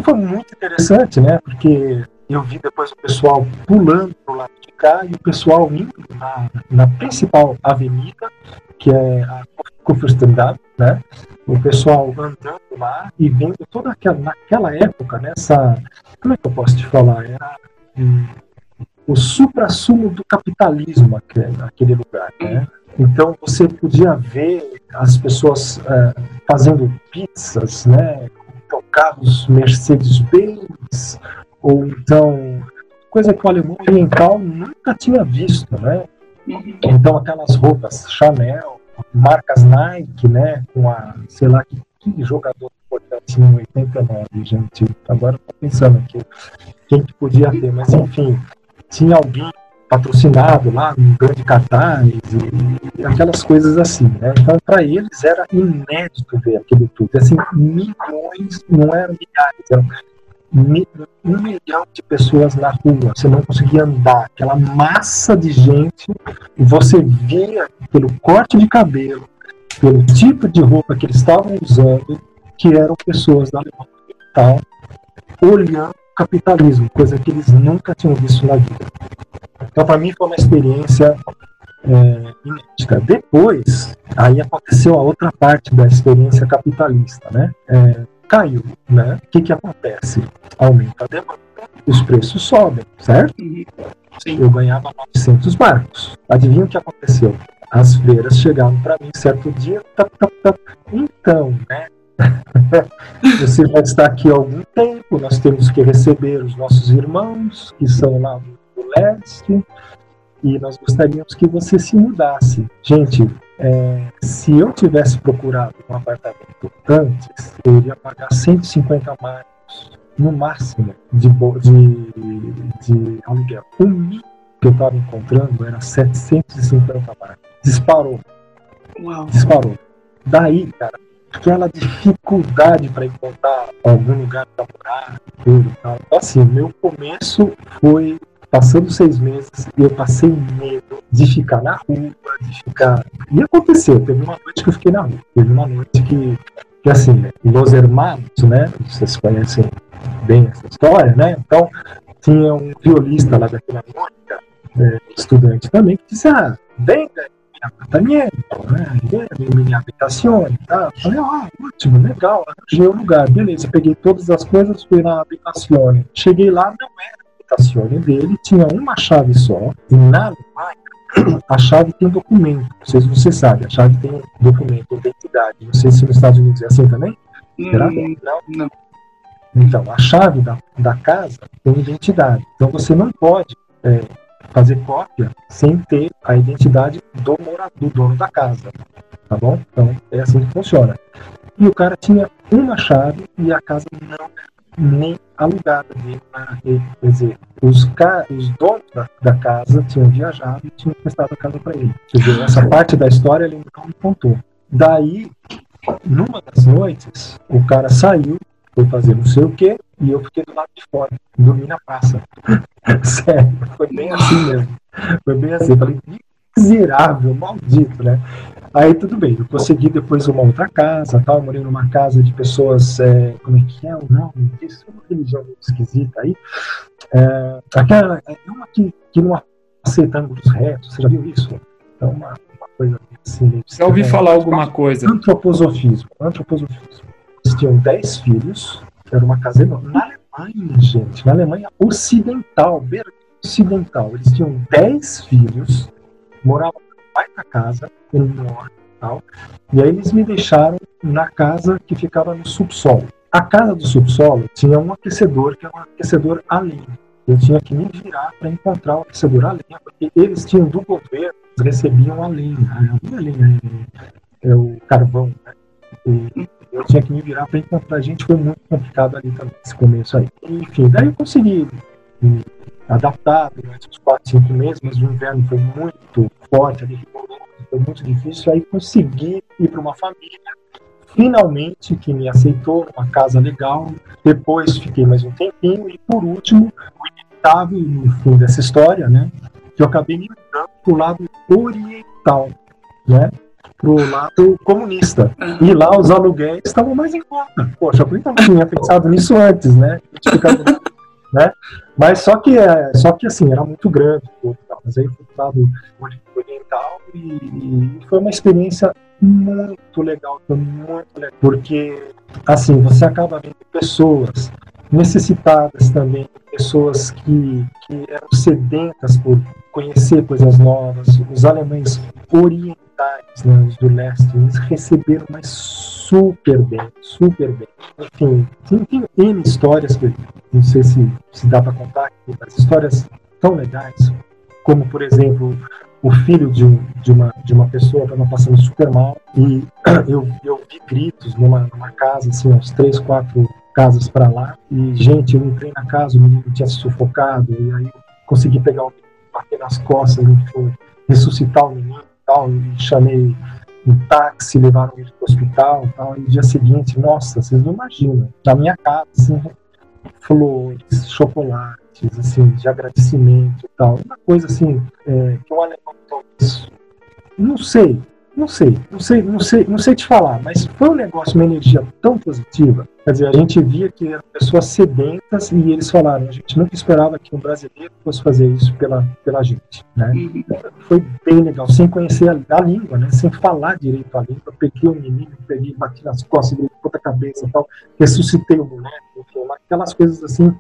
foi muito interessante, né? Porque eu vi depois o pessoal pulando pro lado de cá e o pessoal indo na, na principal avenida, que é a Kufrstendam, né? o pessoal andando lá e vendo toda aquela, naquela época, nessa, como é que eu posso te falar? Era hum, o supra-sumo do capitalismo aquele, aquele lugar, né? Então você podia ver as pessoas é, fazendo pizzas, né? Então, carros Mercedes-Benz, ou então coisa que o alemão oriental nunca tinha visto, né? Uhum. Então aquelas roupas Chanel, marcas Nike, né? Com a, sei lá, que, que jogador importante em 89, gente. Agora tô pensando aqui quem que podia ter, mas enfim, tinha alguém patrocinado lá, um grande cartaz e, e aquelas coisas assim, né? Então, para eles era inédito ver aquilo tudo. Assim, milhões, não eram milhares, eram um milhão de pessoas na rua, você não conseguia andar, aquela massa de gente, e você via pelo corte de cabelo, pelo tipo de roupa que eles estavam usando, que eram pessoas da Alemanha Oriental olhando o capitalismo, coisa que eles nunca tinham visto na vida. Então, para mim, foi uma experiência é, inédita. Depois, aí aconteceu a outra parte da experiência capitalista, né? É, caiu, né? O que que acontece? Aumenta a demanda, os preços sobem, certo? Sim. Eu ganhava 900 marcos. Adivinha o que aconteceu? As freiras chegaram para mim certo dia, tap, tap, tap. então, né? Você vai estar aqui há algum tempo, nós temos que receber os nossos irmãos que são lá do leste e nós gostaríamos que você se mudasse. Gente, é, se eu tivesse procurado um apartamento antes, eu iria pagar 150 marcos no máximo de, de, de aluguel. O mínimo que eu estava encontrando era 750 marcos. Disparou. Uau. Disparou. Daí, cara, aquela dificuldade para encontrar algum lugar para morar, tudo tal. Então, assim, meu começo foi Passando seis meses, eu passei medo de ficar na rua, de ficar. E aconteceu, teve uma noite que eu fiquei na rua. Teve uma noite que, que assim, né, Los Hermanos, né? Vocês conhecem bem essa história, né? Então, tinha um violista lá da Filarmônica, é, estudante também, que disse: Ah, vem minha apartamento, né? minha habitação e tal. Falei, ah, ótimo, legal, arranjei o lugar, beleza. Peguei todas as coisas, fui na habitação. Cheguei lá, não era habitazione dele tinha uma chave só, e na Alemanha, a chave tem documento. Não sei se você sabe, a chave tem documento, identidade. Não sei se nos Estados Unidos é assim também. Será? Hum, Não? não. Então, a chave da, da casa tem identidade. Então, você não pode é, fazer cópia sem ter a identidade do morador, do dono da casa. Tá bom? Então, é assim que funciona. E o cara tinha uma chave e a casa não era nem alugada dele para ele. Quer dizer, os, ca- os donos da, da casa tinham viajado e tinham prestado a casa para ele. Quer dizer, essa parte da história ele não me contou. Daí, numa das noites, o cara saiu, foi fazer não sei o quê, e eu fiquei do lado de fora, dormi na praça. Sério, foi bem assim mesmo. Foi bem assim. Falei, miserável, maldito, né? Aí tudo bem, eu consegui depois uma outra casa, tal, morei numa casa de pessoas, é, como é que é o nome disso? Uma religião esquisita aí. É, aquela, é uma que, que não aceita ângulos retos, você já viu isso? Então, uma, uma coisa assim. Já ouvi falar alguma coisa. Antroposofismo. Antroposofismo. Eles tinham 10 filhos, era uma casa enorme. Na Alemanha, gente, na Alemanha ocidental, Berlim ocidental, eles tinham 10 filhos, moravam numa baita casa, enorme e tal, e aí eles me deixaram na casa que ficava no subsolo. A casa do subsolo tinha um aquecedor, que era um aquecedor a lenha. Eu tinha que me virar para encontrar o aquecedor a lenha, porque eles tinham do governo, recebiam a lenha. Não é lenha, é, é o carvão, né? E eu tinha que me virar para encontrar gente, foi muito complicado ali também, esse começo aí. Enfim, daí eu consegui me adaptar durante uns 4, 5 meses, mas o inverno foi muito forte, foi muito difícil, aí consegui ir para uma família, finalmente, que me aceitou, uma casa legal, depois fiquei mais um tempinho, e por último, o inevitável, no fim dessa história, né, que eu acabei me mudando para o lado oriental, né, para o lado comunista. E lá os aluguéis estavam mais em conta. Poxa, eu não tinha pensado nisso antes, né? Ficava- né? Mas só que, é, só que assim, era muito grande. Mas aí fui lado ori- oriental e, e foi uma experiência muito legal, muito legal. Porque, assim, você acaba vendo pessoas necessitadas também, pessoas que, que eram sedentas por conhecer coisas novas, os alemães orientais, né, os do leste, eles receberam mas super bem, super bem. Enfim, tem, tem N histórias que não sei se, se dá para contar mas histórias tão legais, como por exemplo o filho de, um, de, uma, de uma pessoa estava passando super mal e eu, eu vi gritos numa, numa casa, assim, uns três, quatro casas para lá, e gente, eu entrei na casa, o menino tinha se sufocado, e aí consegui pegar o menino, bater nas costas, enfim, ressuscitar o menino tal, e chamei um táxi, levaram ele para o hospital tal, e no dia seguinte, nossa, vocês não imaginam, na minha casa, assim, flores, chocolates, assim, de agradecimento e tal. Uma coisa assim, é, que um alemão talvez. Não sei, não sei, não sei, não sei, não sei te falar, mas foi um negócio, uma energia tão positiva. Quer dizer, a gente via que eram pessoas sedentas e eles falaram, a gente nunca esperava que um brasileiro fosse fazer isso pela, pela gente, né? Uhum. Foi bem legal, sem conhecer a, a língua, né? Sem falar direito a língua. Peguei o menino, peguei, bati nas costas, gritei ponta cabeça e tal, ressuscitei o moleque, enfim, aquelas coisas assim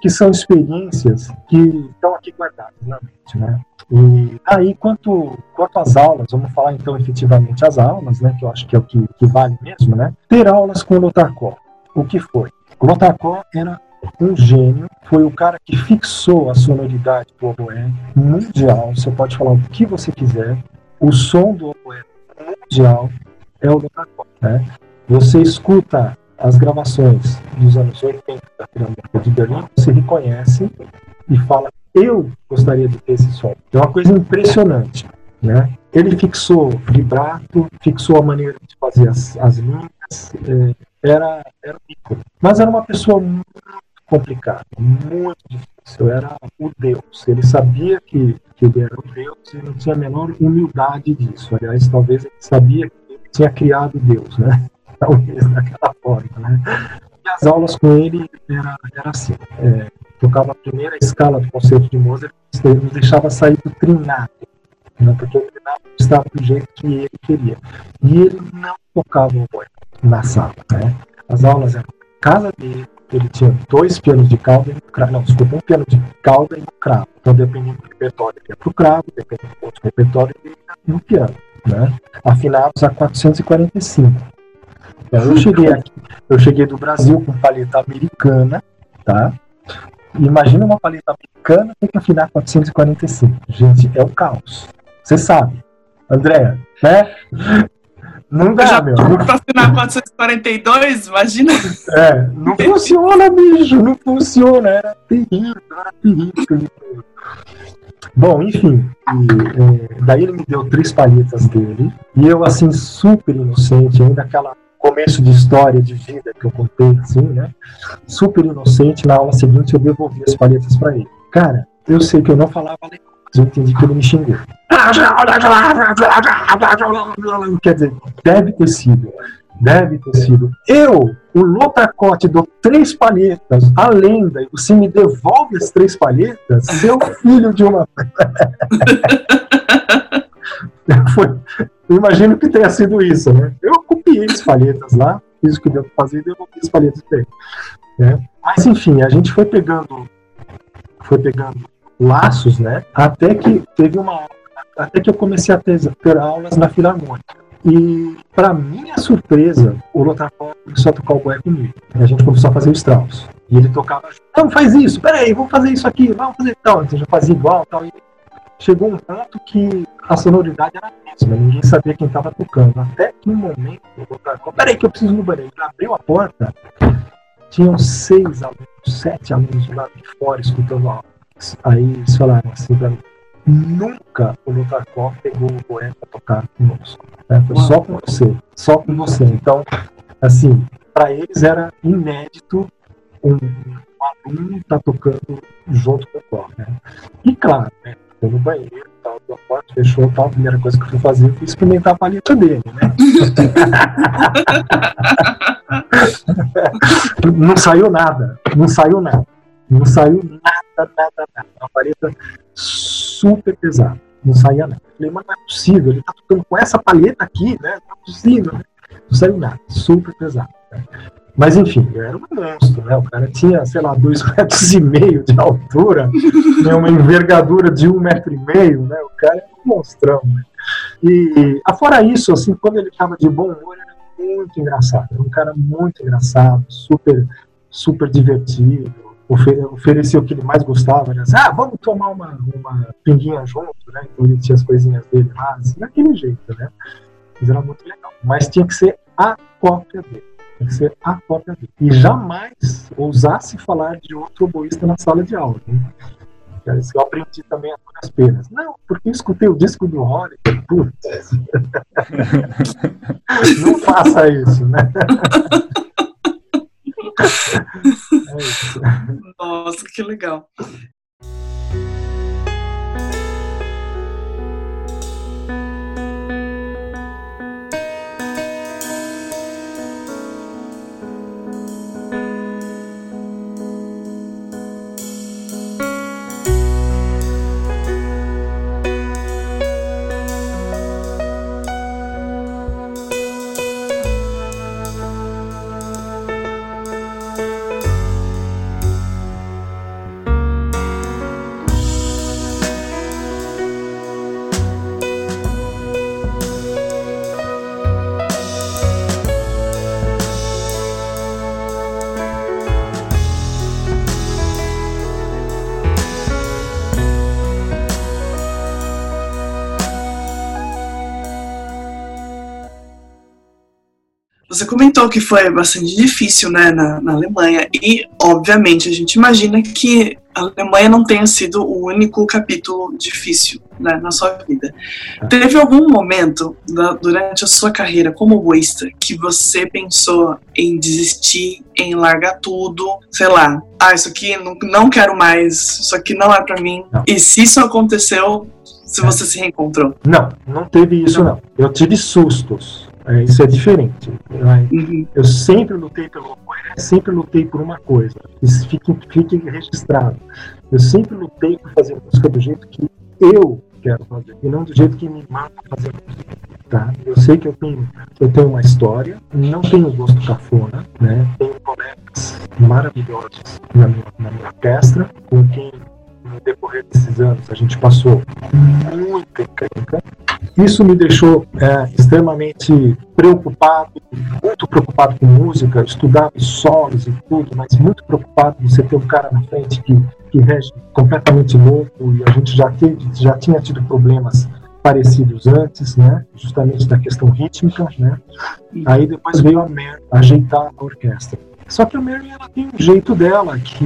que são experiências que estão aqui guardadas na mente, né? E aí, quanto, quanto às aulas, vamos falar então efetivamente as aulas, né? Que eu acho que é o que, que vale mesmo, né? Ter aulas com o Lotarkov. O que foi? Lotarkov era um gênio, foi o cara que fixou a sonoridade do oboé mundial. Você pode falar o que você quiser. O som do oboé mundial é o Lotarkov, né? Você escuta as gravações dos anos 80 da Filarmônica de Berlim, você reconhece e fala, eu gostaria de ter esse som. É uma coisa impressionante, né? Ele fixou vibrato, fixou a maneira de fazer as, as linhas, é, era, era. Mas era uma pessoa muito complicada, muito difícil, era o Deus. Ele sabia que, que ele era o Deus e não tinha a menor humildade disso. Aliás, talvez ele sabia que ele tinha criado Deus, né? Talvez daquela forma, né? E as aulas com ele era, era assim. É, tocava a primeira escala do concerto de Mozart, ele nos deixava sair do trinado, né? porque o trinado estava do jeito que ele queria. E ele não tocava o oboé na sala. Né? As aulas eram casa dele, ele tinha dois pianos de cauda e um cravo. Não, desculpa, um piano de cauda e um cravo. Então, dependendo do repertório, ele ia para o cravo, dependendo do outro repertório, ele ia no piano. Né? Afinados a 445. Então, eu cheguei aqui, eu cheguei do Brasil com paleta americana, tá? Imagina uma paleta americana tem que afinar 445. Gente, é o caos. Você sabe. Andréa, né? Não dá, já meu. Pra assinar 442, imagina. É, não funciona, bicho, não funciona. Era terrível, era terrível. Bom, enfim, e, é, daí ele me deu três palhetas dele, e eu, assim, super inocente, ainda aquela começo de história de vida que eu contei, assim, né? Super inocente, na aula seguinte eu devolvi as palhetas para ele. Cara, eu sei que eu não falava alemão, eu entendi que ele me xingou. Quer dizer, deve ter sido. Deve ter sido. Eu, o Lotacote, dou três palhetas, a lenda, e você me devolve as três palhetas, seu filho de uma. Foi, eu imagino que tenha sido isso, né? Eu copiei as palhetas lá, fiz o que deu para fazer e devolvi as palhetas para ele. Né? Mas enfim, a gente foi pegando, foi pegando laços, né? Até que teve uma até que eu comecei a ter, ter aulas na Filarmônica. E, para minha surpresa, o Lotakov começou a tocar o boé comigo. E a gente começou a fazer o Strauss. E ele tocava, não, faz isso, peraí, vamos fazer isso aqui, vamos fazer tal. Então já fazia igual tal. E chegou um ponto que a sonoridade era a mesma, ninguém sabia quem estava tocando. Até que um momento, o Lotakov, peraí que eu preciso no banheiro. Ele abriu a porta, tinham seis alunos, sete alunos do lado de fora escutando a Aí eles falaram assim pra mim, nunca o Lutakov pegou o boé para tocar conosco. Né? Foi só com você, só com você. Então, assim, para eles era inédito um, um aluno estar tá tocando junto com o Cor. Né? E claro, né? Foi no banheiro, tal, a porta fechou, tal, a primeira coisa que eu fui fazer foi experimentar a paleta dele, né? não saiu nada, não saiu nada. Não saiu nada, nada, nada. Uma paleta super pesada. Não saía nada. Eu falei, mas não é possível, ele tá tocando com essa paleta aqui, né? Não é possível, né? Não saiu nada. Super pesado. Né? Mas enfim, era um monstro, né? O cara tinha, sei lá, dois metros e meio de altura, né? uma envergadura de um metro e meio, né? O cara era um monstrão, né? E afora isso, assim, quando ele estava de bom humor, era muito engraçado. Era um cara muito engraçado, super, super divertido ofereceu o que ele mais gostava, né? Ah, vamos tomar uma, uma pinguinha junto, né? Então ele tinha as coisinhas dele lá, assim, daquele jeito, né? Mas era muito legal. Mas tinha que ser a cópia dele. Tinha que ser a cópia dele. E jamais ousasse falar de outro oboísta na sala de aula. Né? Eu aprendi também a as penas. Não, porque eu escutei o disco do Rory. Putz. Não faça isso, né? Nossa, que legal. Você comentou que foi bastante difícil né, na, na, Alemanha, e obviamente a gente imagina que a Alemanha não tenha sido o único capítulo difícil né, na sua vida. Teve algum momento da, durante a sua carreira como oboísta que você pensou em desistir, em largar tudo, sei lá, ah, isso aqui não, não quero mais, isso aqui não é para mim? Não. E se isso aconteceu, se você se reencontrou? Não, não teve isso não. Eu tive sustos é, isso é diferente. Uhum. Eu sempre lutei pelo sempre lutei por uma coisa. Isso fique, fique registrado. Eu sempre lutei por fazer música do jeito que eu quero fazer, e não do jeito que me mata fazer música. tá? Eu sei que eu tenho, eu tenho uma história, não tenho gosto cafona, né? Tenho colegas maravilhosos na minha, na minha orquestra, com quem no decorrer desses anos a gente passou muita encrenca. Isso me deixou é, extremamente preocupado, muito preocupado com música, estudava solos e tudo, mas muito preocupado de você ter um cara na frente que, que rege completamente louco e a gente já, teve, já tinha tido problemas parecidos antes, né? Justamente da questão rítmica, né? Aí depois veio a Mer ajeitar a orquestra. Só que a Mary ela tem um jeito dela, que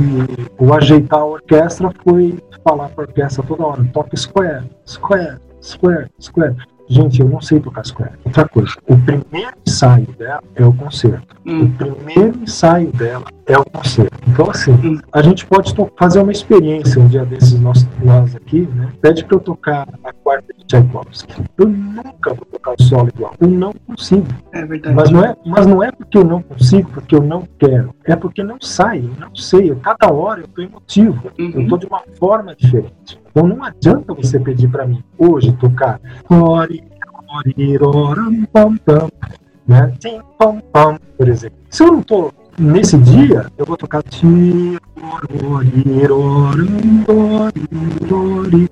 o ajeitar a orquestra foi falar para a orquestra toda hora, toca square, square, square, square. Gente, eu não sei tocar square. Outra coisa, o primeiro ensaio dela é o concerto. Hum. O primeiro ensaio dela é o concerto. Então, assim, hum. a gente pode fazer uma experiência um dia desses nós, nós aqui, né? Pede para eu tocar a quarta de Tchaikovsky. Eu nunca vou tocar o solo igual. Eu não consigo. É verdade. Mas não é, mas não é porque eu não consigo, porque eu não quero. É porque não sai, eu não sei. Eu, cada hora eu tô emotivo. Uhum. Eu tô de uma forma diferente. Então não adianta você pedir para mim hoje tocar né? Por exemplo. Se eu não tô nesse dia, eu vou tocar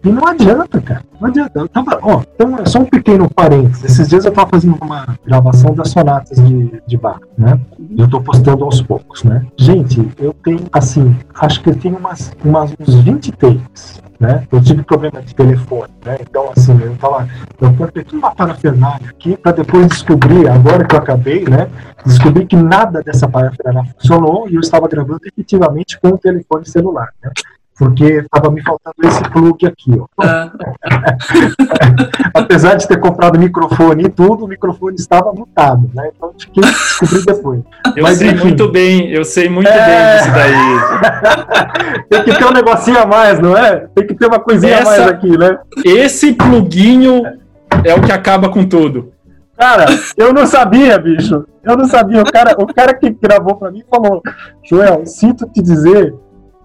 e não adianta, cara. Não adianta. Tava, ó, então é só um pequeno parênteses. Esses dias eu tava fazendo uma gravação das sonatas de, de Bach, né? Eu tô postando aos poucos, né? Gente, eu tenho, assim, acho que eu tenho umas, umas uns 20 takes né? Eu tive problema de telefone, né? Então, assim, eu tava, eu cortei tudo uma parafernália aqui para depois descobrir, agora que eu acabei, né? Descobri que nada dessa parafernália funcionou e eu estava gravando efetivamente com o telefone celular, né? Porque estava me faltando esse plug aqui. Ó. Ah. Apesar de ter comprado microfone e tudo, o microfone estava mutado, né? Então fiquei descobri depois. Eu Mas, sei enfim, muito bem, eu sei muito é... bem disso daí. Tem que ter um negocinho a mais, não é? Tem que ter uma coisinha Essa, a mais aqui, né? Esse pluguinho é o que acaba com tudo. Cara, eu não sabia, bicho. Eu não sabia. O cara, o cara que gravou para mim falou: Joel, sinto te dizer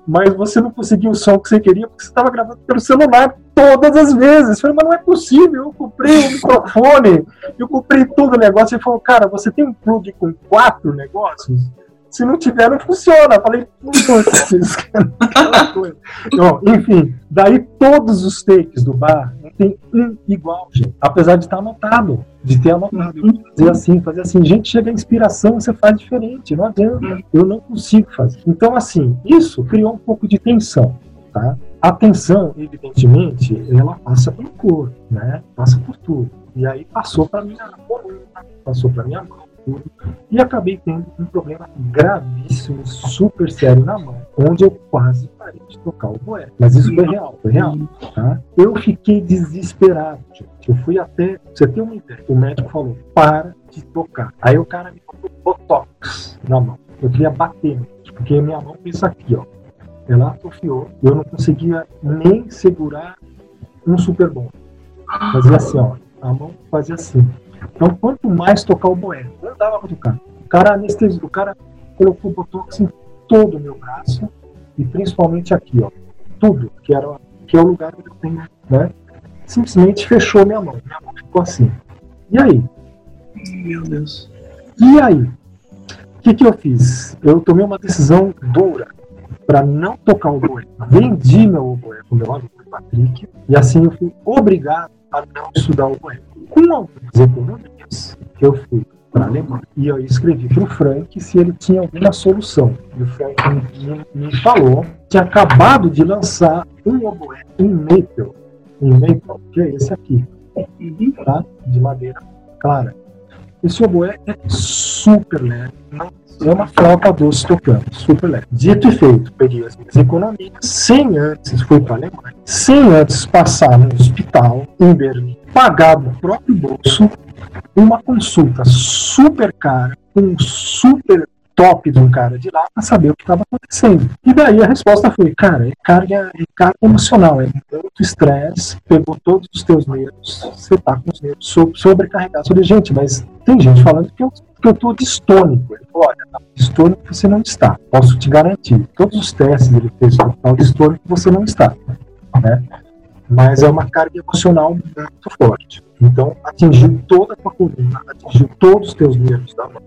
mas você não conseguiu o som que você queria porque você estava gravando pelo celular todas as vezes. Eu falei, mas não é possível, eu comprei o um microfone, eu comprei todo o negócio. Ele falou, cara, você tem um plug com quatro negócios? Se não tiver, não funciona. Eu falei, não, enfim, daí todos os takes do bar tem um igual, gente. Apesar de estar anotado, de ter anotado. Eu fazer assim, fazer assim. Gente, chega a inspiração, você faz diferente. Não adianta. Eu não consigo fazer. Então, assim, isso criou um pouco de tensão. Tá? A tensão, evidentemente, ela passa pelo corpo, né? Passa por tudo. E aí passou para minha coluna, passou para minha mão tudo, e acabei tendo um problema gravíssimo, super sério na mão, onde eu quase parei de tocar o boé. Mas isso foi real, foi real. Tá? Eu fiquei desesperado, gente. Eu fui até. Você tem uma ideia? O médico falou: para de tocar. Aí o cara me botou botox na mão. Eu queria bater, porque minha mão fez aqui, ó. Ela atrofiou. Eu não conseguia nem segurar um super bom. Fazia assim, ó. A mão fazia assim. Então, quanto mais tocar o boé, não dava para tocar. O cara anestesiou, o cara colocou botox em todo o meu braço e principalmente aqui, ó, tudo que era que é o lugar onde eu tenho, né? Simplesmente fechou minha mão, minha mão ficou assim. E aí? Meu Deus. E aí? O que, que eu fiz? Eu tomei uma decisão dura para não tocar o oboé. Vendi meu oboé com meu amigo Patrick e assim eu fui obrigado a não estudar o oboé com algumas economias, eu fui para a Alemanha e eu escrevi para o Frank se ele tinha alguma solução. E o Frank me, me falou que acabado de lançar um oboé, um maple, um maple, que é esse aqui, tá? de madeira clara. Esse oboé é super leve, é uma flauta doce tocando, super leve. Dito e feito, peguei as minhas economias, sem antes, fui para a Alemanha, sem antes passar no hospital em Berlim, pagar do próprio bolso uma consulta super cara, um super top de um cara de lá para saber o que estava acontecendo. E daí a resposta foi, cara, é carga, é carga emocional, é muito estresse, pegou todos os teus nervos, você tá com os nervos sobrecarregados. Falei, gente, mas tem gente falando que eu, que eu tô distônico. Ele falou, olha, tá, distônico você não está, posso te garantir. Todos os testes ele fez total distônico você não está. Né? Mas é uma carga emocional muito forte. Então, atingiu toda a tua coluna, atingiu todos os teus nervos da mão.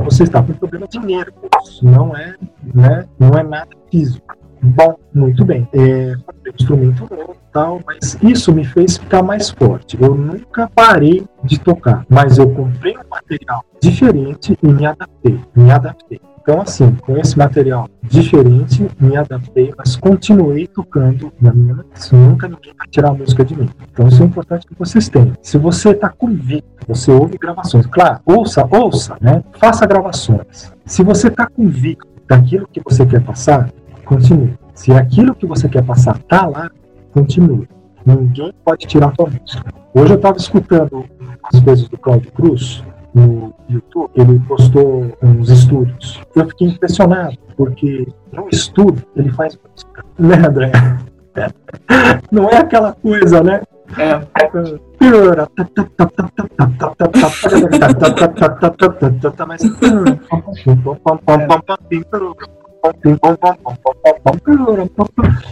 Você está com problema de nervos, não é, né, não é nada físico. Bom, muito bem. É, um instrumento novo tal, mas isso me fez ficar mais forte. Eu nunca parei de tocar, mas eu comprei um material diferente e me adaptei. Me adaptei. Então, assim, com esse material diferente, me adaptei, mas continuei tocando na minha música. Nunca ninguém vai tirar a música de mim. Então, isso é importante que vocês tenham. Se você está convicto, você ouve gravações. Claro, ouça, ouça, né? Faça gravações. Se você está convicto daquilo que você quer passar, continue. Se aquilo que você quer passar está lá, continue. Ninguém pode tirar a tua música. Hoje eu estava escutando as coisas do Cláudio Cruz, no YouTube, ele postou uns estudos. Eu fiquei impressionado, porque no estudo ele faz música. Né, André? Não é aquela coisa, né? É. Mas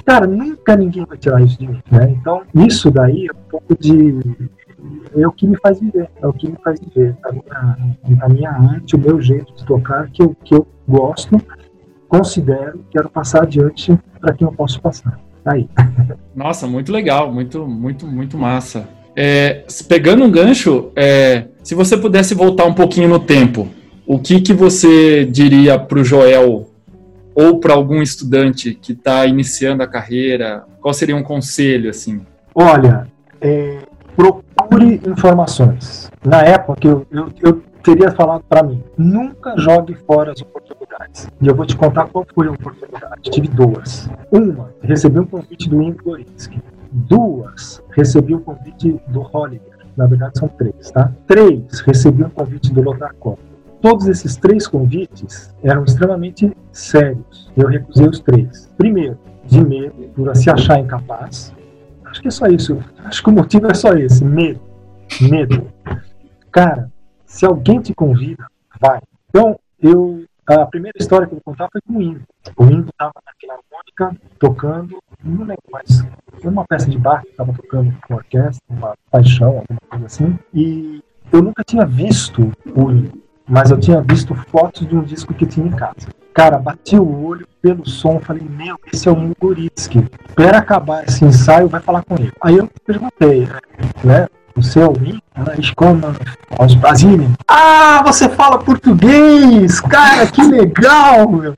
Cara, nunca ninguém vai tirar isso de mim, né? Então, isso daí é um pouco de é o que me faz viver, é o que me faz viver. A minha, a minha arte, o meu jeito de tocar, que eu, que eu gosto, considero, quero passar adiante para quem eu posso passar. Tá aí. Nossa, muito legal, muito, muito, muito massa. É, pegando um gancho, é, se você pudesse voltar um pouquinho no tempo, o que, que você diria para o Joel ou para algum estudante que está iniciando a carreira? Qual seria um conselho assim? Olha, é, procure informações. Na época, eu, eu, eu teria falado para mim: nunca jogue fora as oportunidades. E eu vou te contar qual foi a oportunidade. Tive duas. Uma, recebi um convite do Gorinski. Duas, recebi um convite do Holliger. Na verdade, são três, tá? Três, recebi um convite do Lothar Kopp. Todos esses três convites eram extremamente sérios. Eu recusei os três. Primeiro, de medo, por se achar incapaz. Acho que é só isso. Acho que o motivo é só esse: medo. Medo. Cara, se alguém te convida, vai. Então, eu. A primeira história que eu vou contar foi com o Indo. O Indo estava na Filarmônica tocando, não lembro mais, uma peça de bar que estava tocando com orquestra, uma paixão, alguma coisa assim. E eu nunca tinha visto o Indo, mas eu tinha visto fotos de um disco que tinha em casa. Cara, bati o olho pelo som, falei, meu, esse é o Muguritsky. Espera acabar esse ensaio, vai falar com ele. Aí eu perguntei, né? Você é o escola aos Brasília. Ah, você fala português! Cara, que legal! Meu.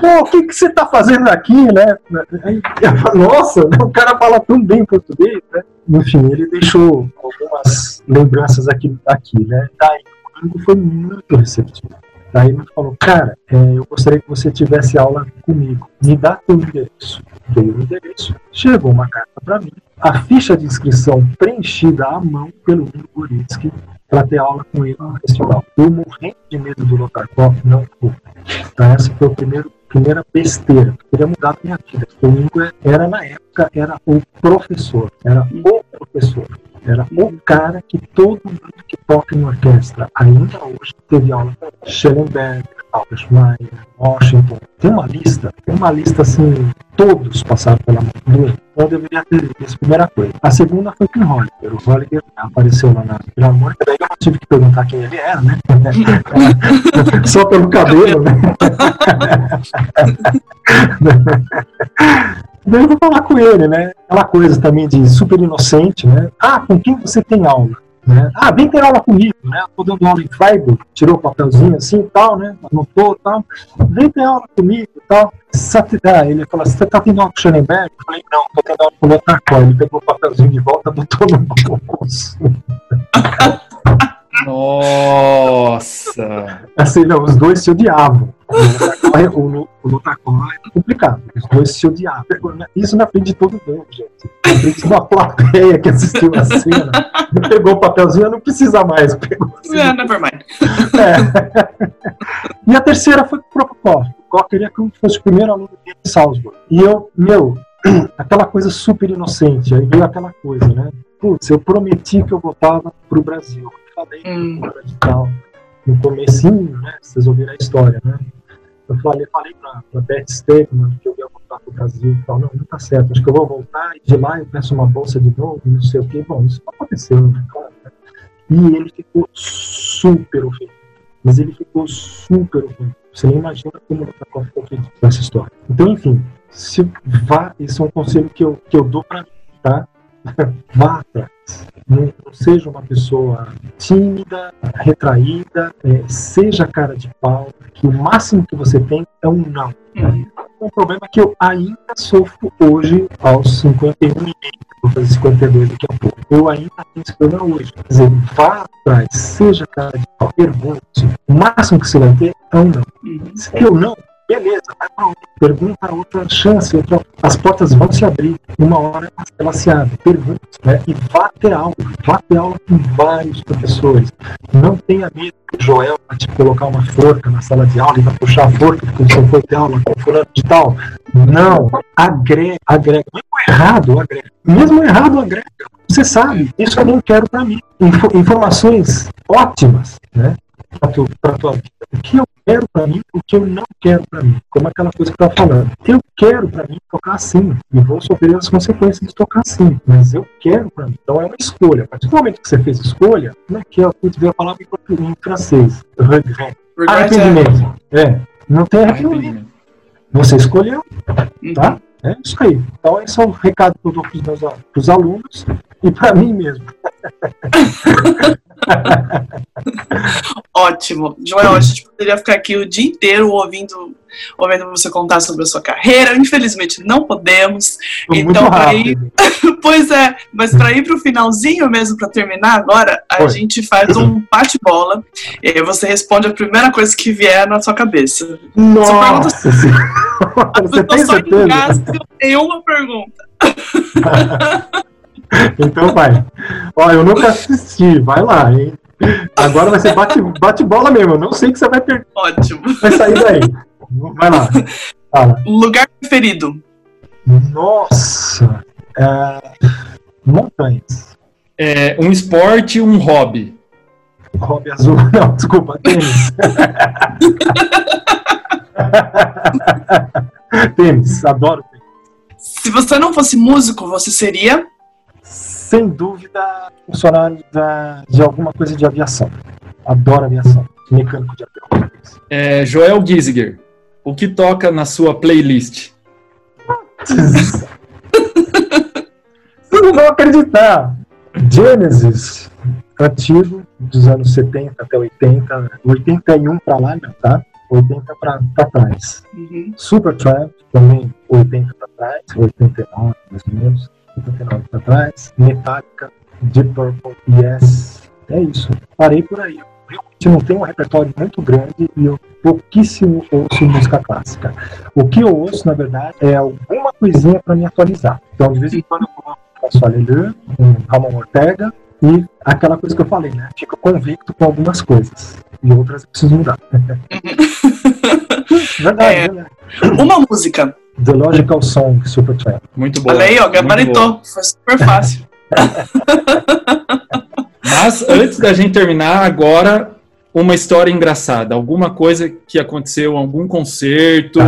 Pô, o que, que você tá fazendo aqui, né? Nossa, o cara fala tão bem português, né? Enfim, ele deixou algumas lembranças aqui, aqui né? Daí, domingo foi muito receptivo. Daí ele falou, cara, é, eu gostaria que você tivesse aula comigo. Me dá teu endereço. Dei o endereço. Chegou uma carta para mim. A ficha de inscrição preenchida à mão pelo Nino Goritsky para ter aula com ele no festival. Eu morrendo de medo do Lotarkov, não fui. Então essa foi a primeira, primeira besteira. Eu teria mudado minha vida. O Nino era, na época, era o professor. Era o professor. Era o cara que todo mundo que toca em orquestra ainda hoje teve aula com Schellenberg, Albert Mayer, Washington. Tem uma lista, tem uma lista assim, todos passaram pela mão do Então deveria ter isso, primeira coisa. A segunda foi com Holliger. O Holliger apareceu lá na Filarmônica, daí eu tive que perguntar quem ele era, né? Só pelo cabelo, né? Daí eu vou falar com ele, né? Aquela coisa também de super inocente, né? Ah, com quem você tem aula? Né? Ah, vem ter aula comigo, né? Tô dando aula em Freiburg, tirou o papelzinho assim e tal, né? Anotou e tal. Vem ter aula comigo e tal. Ah, ele falou, você tá tendo aula com o Schellenberg? Eu falei, não, tô tendo aula com o Lotarco. Ele pegou o papelzinho de volta, botou no bolso. Nossa! Assim, não, os dois se odiavam. O, o Lutacó é complicado. Os dois se odiavam. Isso na frente de todo mundo, gente. Na frente de uma plateia que assistiu a cena. Pegou o papelzinho, não precisa mais. Pegou assim. Yeah, never mind. É. E a terceira foi o próprio Koch. O Koch queria que eu fosse o primeiro aluno dele de Salzburg. E eu, meu, aquela coisa super inocente. Aí veio aquela coisa, né? Putz, eu prometi que eu voltava pro Brasil falei hum. tal, no comecinho, né? Vocês ouviram a história, né? Eu falei, falei pra, pra Beth Stegman que eu ia voltar pro Brasil e tal. Não, não tá certo. Acho que eu vou voltar e de lá eu peço uma bolsa de novo, não sei o quê. Bom, isso não aconteceu, né? Claro, né? E ele ficou super ofendido. Mas ele ficou super ofendido. Você nem imagina como ele ficou ofendido com essa história. Então, enfim, se vá, esse é um conselho que eu, que eu dou para mim, tá? vá atrás. Não, não, seja uma pessoa tímida, retraída, é, seja cara de pau, que o máximo que você tem é um não. Uhum. Um problema que eu ainda sofro hoje, aos 51 e vou fazer 52 daqui a pouco. Eu ainda tenho esse problema hoje. Quer dizer, vá atrás, seja cara de pau, pergunte. O máximo que você vai ter é um não. Uhum. Se eu não, beleza, vai pra outra. Pergunta outra chance, outra... as portas vão se abrir. Uma hora ela se abre. Pergunta, né? E vá ter aula. Vá ter aula com vários professores. Não tenha medo que o Joel vai te colocar uma forca na sala de aula e vai puxar a forca porque você foi ter aula com fulano de tal. Não, agrega, agrega. Mesmo errado, agrega. Mesmo errado, agrega. Você sabe, isso eu não quero para mim. Info informações ótimas, né? Para a tua vida. O que eu quero para mim, o que eu não quero para mim. Como aquela coisa que eu estava falando. Eu quero para mim tocar assim. E vou sofrer as consequências de tocar assim. Mas eu quero para mim. Então é uma escolha. A partir do momento que você fez escolha, não é que eu ver a palavra em francês. Regret. Arrependimento. É. Não tem arrependimento. Você escolheu, tá? Uhum. É isso aí. Então, esse é o recado que eu dou para os alunos e para mim mesmo. Ótimo. Joel, a gente poderia ficar aqui o dia inteiro ouvindo, ouvindo você contar sobre a sua carreira. Infelizmente, não podemos. Tô então, para ir. pois é, mas para ir para o finalzinho mesmo, para terminar agora, a Oi. gente faz um bate-bola. E aí você responde a primeira coisa que vier na sua cabeça. Nossa! Você, você tem certeza? Em uma pergunta. Então vai. Ó, eu nunca assisti, vai lá, hein? Agora vai ser bate-bola bate mesmo. Eu não sei que você vai perder. Ótimo. Vai sair daí. Vai lá. Fala. Lugar preferido. Nossa. É... Montanhas. É, um esporte, um hobby. Hobby azul. Não, desculpa, tênis. tênis, adoro tênis. Se você não fosse músico, você seria? Sem dúvida, funcionário da, de alguma coisa de aviação. Adoro aviação. Mecânico de avião. É, Joel Giesiger, o que toca na sua playlist? Vocês não vão acreditar. Genesis, antigo, dos anos 70 até 80, 81 para lá, tá? 80 para trás. Uhum. Supertramp, também 80 para trás, 89 mais ou menos. 59 para trás, Metallica, Deep Purple, Yes. É isso. Parei por aí. Eu não tenho um repertório muito grande e eu pouquíssimo ouço música clássica. O que eu ouço, na verdade, é alguma coisinha para me atualizar. Então, de vez em quando, eu coloco François Leleu, um Ramon Ortega e aquela coisa que eu falei, né? Fico convicto com algumas coisas e outras eu preciso mudar. verdade, é, verdade. Uma música The Logical Song, Supertramp. Muito bom. Olha aí, ó, gabaritou. Foi super fácil. Mas antes da gente terminar, agora uma história engraçada, alguma coisa que aconteceu, algum concerto,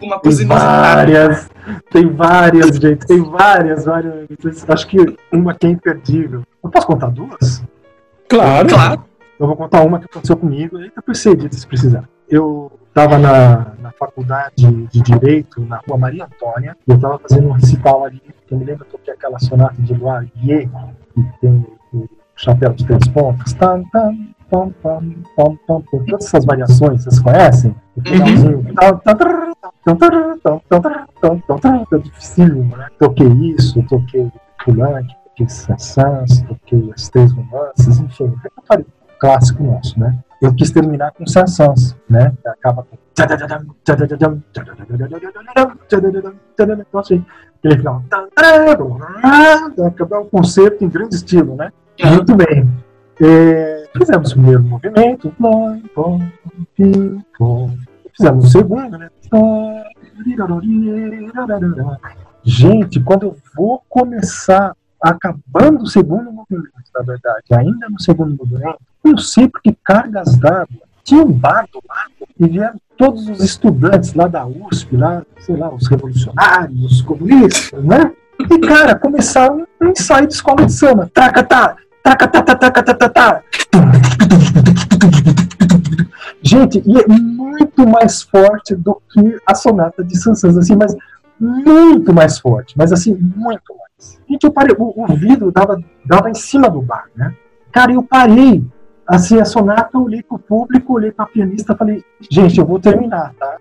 uma coisa tem várias, tem várias, gente, tem várias, várias. Acho que uma que é imperdível. Eu posso contar duas? Claro. claro. Eu vou contar uma que aconteceu comigo, e depois você edita se precisar. Eu estava na, na faculdade de Direito, na rua Maria Antônia, e eu estava fazendo um recital ali, eu me lembro que eu toquei aquela sonata de Loire que tem o chapéu de três pontas, tam, tam, tam, tam, tam, tam, tem todas essas variações, vocês conhecem? O finalzinho, é dificílimo, né? Toquei isso, toquei Fulante, toquei Sansans, toquei as três romances, enfim, repertório clássico nosso, né? Eu quis terminar com Sansans, né? Acaba com. Então, assim, aquele final. Acaba um concerto em grande estilo, né? Muito bem. É, fizemos o primeiro movimento. Fizemos o segundo, né? Gente, quando eu vou começar acabando o segundo movimento, na verdade, ainda no segundo movimento, eu sei porque cargas d'água tinha um bar do lado e vieram todos os estudantes lá da USP, lá, sei lá, os revolucionários, os comunistas, né? E, cara, começaram um ensaio de escola de samba. Taca, tá, taca, tá, tá, taca, tá, tá, tá. Gente, e é muito mais forte do que a sonata de Sansans, assim, mas muito mais forte, mas assim, muito mais. Gente, eu parei, o, o vidro dava, dava em cima do bar, né? Cara, eu parei, assim, a sonata, olhei pro público, olhei pra pianista, falei, gente, eu vou terminar, tá?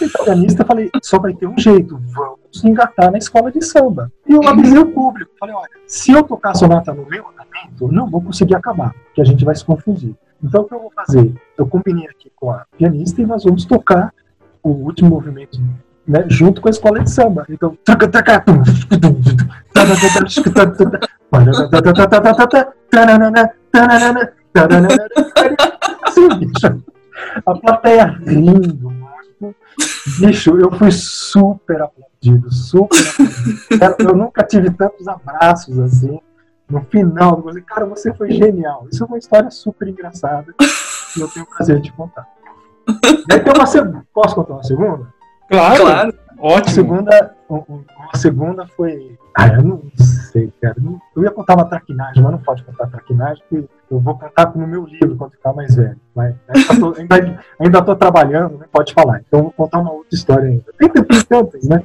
E pianista, falei, só vai ter um jeito, vamos engatar na escola de samba. E eu avisei o público, falei, olha, se eu tocar a sonata no meu andamento, não vou conseguir acabar, porque a gente vai se confundir. Então, o que eu vou fazer? Eu combinei aqui com a pianista e nós vamos tocar o último movimento né, junto com a escola de samba. Então, assim, bicho. A plateia rindo, bicho, eu fui super aplaudido, super aplaudido. Eu nunca tive tantos abraços assim no final, eu falei, cara, você foi genial. Isso é uma história super engraçada e eu tenho o prazer de contar. E aí uma segunda. Posso contar uma segunda? Claro, claro. Ótimo. A segunda, uma segunda foi. Ah, eu não sei, cara. Eu ia contar uma traquinagem, mas não pode contar traquinagem, porque eu vou contar no meu livro quando ficar mais velho. Mas ainda, tô, ainda, ainda tô trabalhando, não pode falar. Então eu vou contar uma outra história ainda. Tem, tem tantas, né?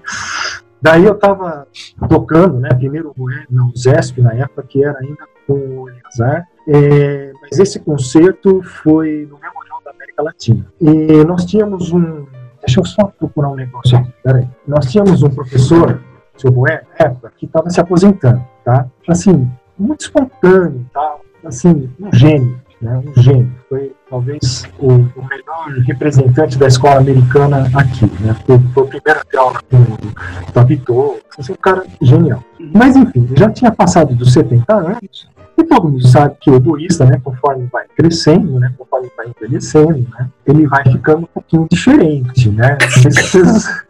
Daí eu estava tocando, né, primeiro no ZESP, na época, que era ainda com o Eleazar, é, mas esse concerto foi no Memorial da América Latina. E nós tínhamos um. Deixa eu só procurar um negócio aqui, peraí. Nós tínhamos um professor, o seu Boé, que estava se aposentando, tá? Assim, muito espontâneo, tá? Assim, um gênio né, um gênio. Foi talvez o, o, melhor representante da escola americana aqui. Né, foi, foi o primeiro com o Tabitô. Assim, um cara genial. Mas enfim, já tinha passado dos 70 anos. E todo mundo sabe que o egoísta, né, conforme vai crescendo, né, conforme vai envelhecendo, né, ele vai ficando um pouquinho diferente, né?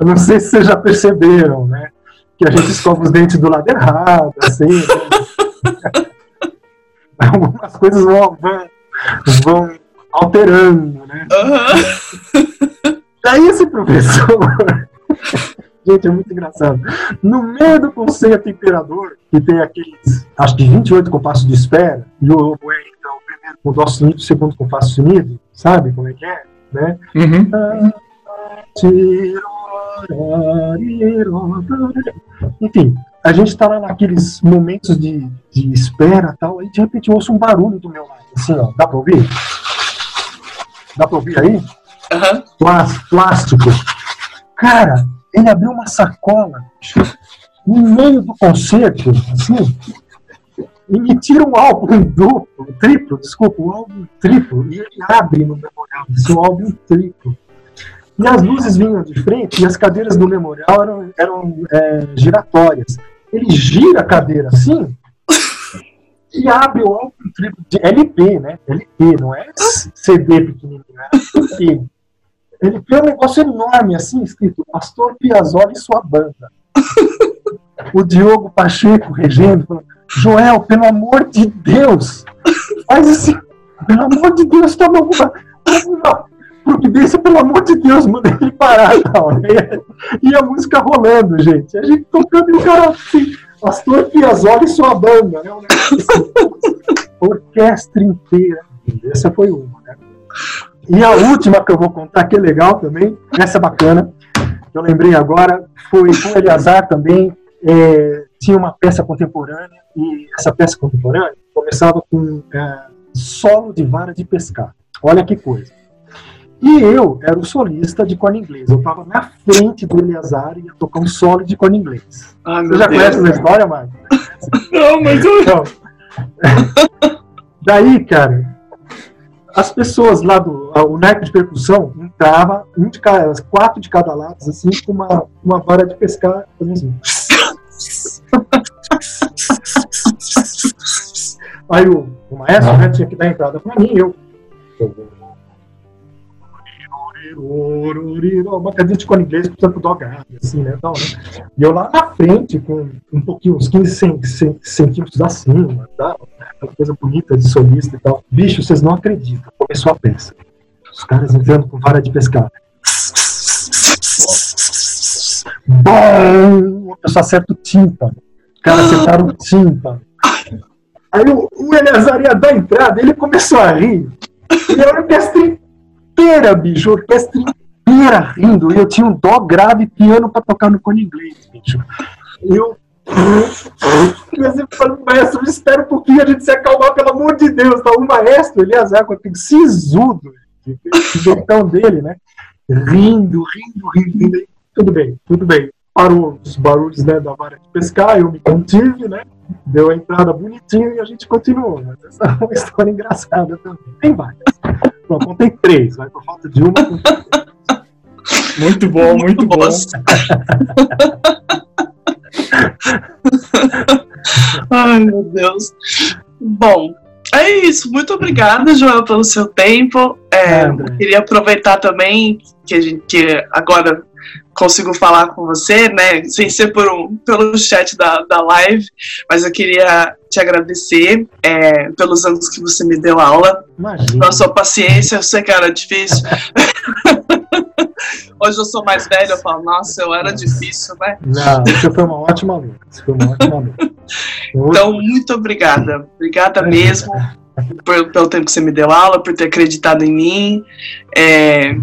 Eu não sei se vocês já perceberam, né? Que a gente escova os dentes do lado errado, assim. Né? Algumas coisas vão, vão, alterando, né? Uhum. Daí esse professor. Gente, é muito engraçado. No meio do conceito imperador, que tem aqueles, acho que 28 compassos de espera, e o oboé, então, o primeiro com dó sunido, o segundo compasso sunido, sabe como é que é? Né? Uhum. Enfim, a gente tá lá naqueles momentos de, de espera tal, aí de repente eu ouço um barulho do meu lado, assim, ó, dá pra ouvir? Dá pra ouvir aí? Uhum. Plástico. Cara, ele abriu uma sacola no meio do concerto, assim, e me tira um álbum duplo, triplo, desculpa, um álbum triplo, e ele abre no memorial, esse álbum triplo. E as luzes vinham de frente e as cadeiras do memorial eram, eram é, giratórias ele gira a cadeira assim e abre o álbum triplo de LP, né? LP, não é CD pequenininho, é LP. LP é um negócio enorme, assim, escrito Pastor Piazzolla e sua banda. o Diogo Pacheco regendo, falando, Joel, pelo amor de Deus, faz assim, pelo amor de Deus, alguma, alguma providência, pelo amor de Deus, manda ele parar. Tal. E, a música rolando, gente. A gente tocando e o cara assim, Pastor Piazzolla e sua banda, né? Orquestra inteira. Essa foi uma, né? E a última que eu vou contar, que é legal também, essa é bacana, que eu lembrei agora, foi com o Eliazar também, é, tinha uma peça contemporânea, e essa peça contemporânea começava com é, solo de vara de pescar. Olha que coisa. E eu era o solista de corno inglês. Eu estava na frente do Eleazar e ia tocar um solo de corno inglês. Ah, Você já Deus conhece essa história, Marcos? Não, mas eu. Então, daí, cara, as pessoas lá do o naipe de percussão entrava, um de cada, quatro de cada lado, assim, com uma, uma vara de pescar, assim. Aí o, o maestro né, tinha que dar entrada para mim, eu uma cadinha de cor inglês com tanto grave, assim, né, tal, né? E eu lá na frente, com um pouquinho, uns 15 centímetros acima, né? aquela coisa bonita de solista e tal. Bicho, vocês não acreditam. Começou a peça. Os caras entrando com vara de pescar. Bom! A pessoa acerta o tímpano. O cara acertaram tímpano. Aí o, o Eleazar ia dar entrada, ele começou a rir. E a orquestra inteira, bicho, orquestra inteira rindo. E eu tinha um dó grave piano pra tocar no cone inglês, bicho. E eu. Comecei falando, maestro, espera um pouquinho a gente se acalmar, pelo amor de Deus. Tá? O maestro, Eleazar, com aquele sisudo, o jeitão dele, né? Rindo, rindo, rindo, rindo. Tudo bem, tudo bem. Parou os barulhos né, da vara de pescar, eu me contive, né? Deu a entrada bonitinho e a gente continuou. Mas essa é uma história engraçada também. Tem várias. Bom, contei três, vai por falta de uma. Muito bom, muito, muito bom. Ai, meu Deus. Bom, é isso. Muito obrigada, Joel, pelo seu tempo. É, queria aproveitar também que a gente que agora consigo falar com você, né, sem ser por um, pelo chat da, da live, mas eu queria te agradecer é, pelos anos que você me deu aula, Imagina. pela sua paciência, eu sei que era difícil. Hoje eu sou mais velho, eu falo, nossa, eu era difícil, né? Não, você foi uma ótima aluna. Você foi uma ótima aluna. Então, muito obrigada. Obrigada mesmo pelo tempo que você me deu aula, por ter acreditado em mim. É,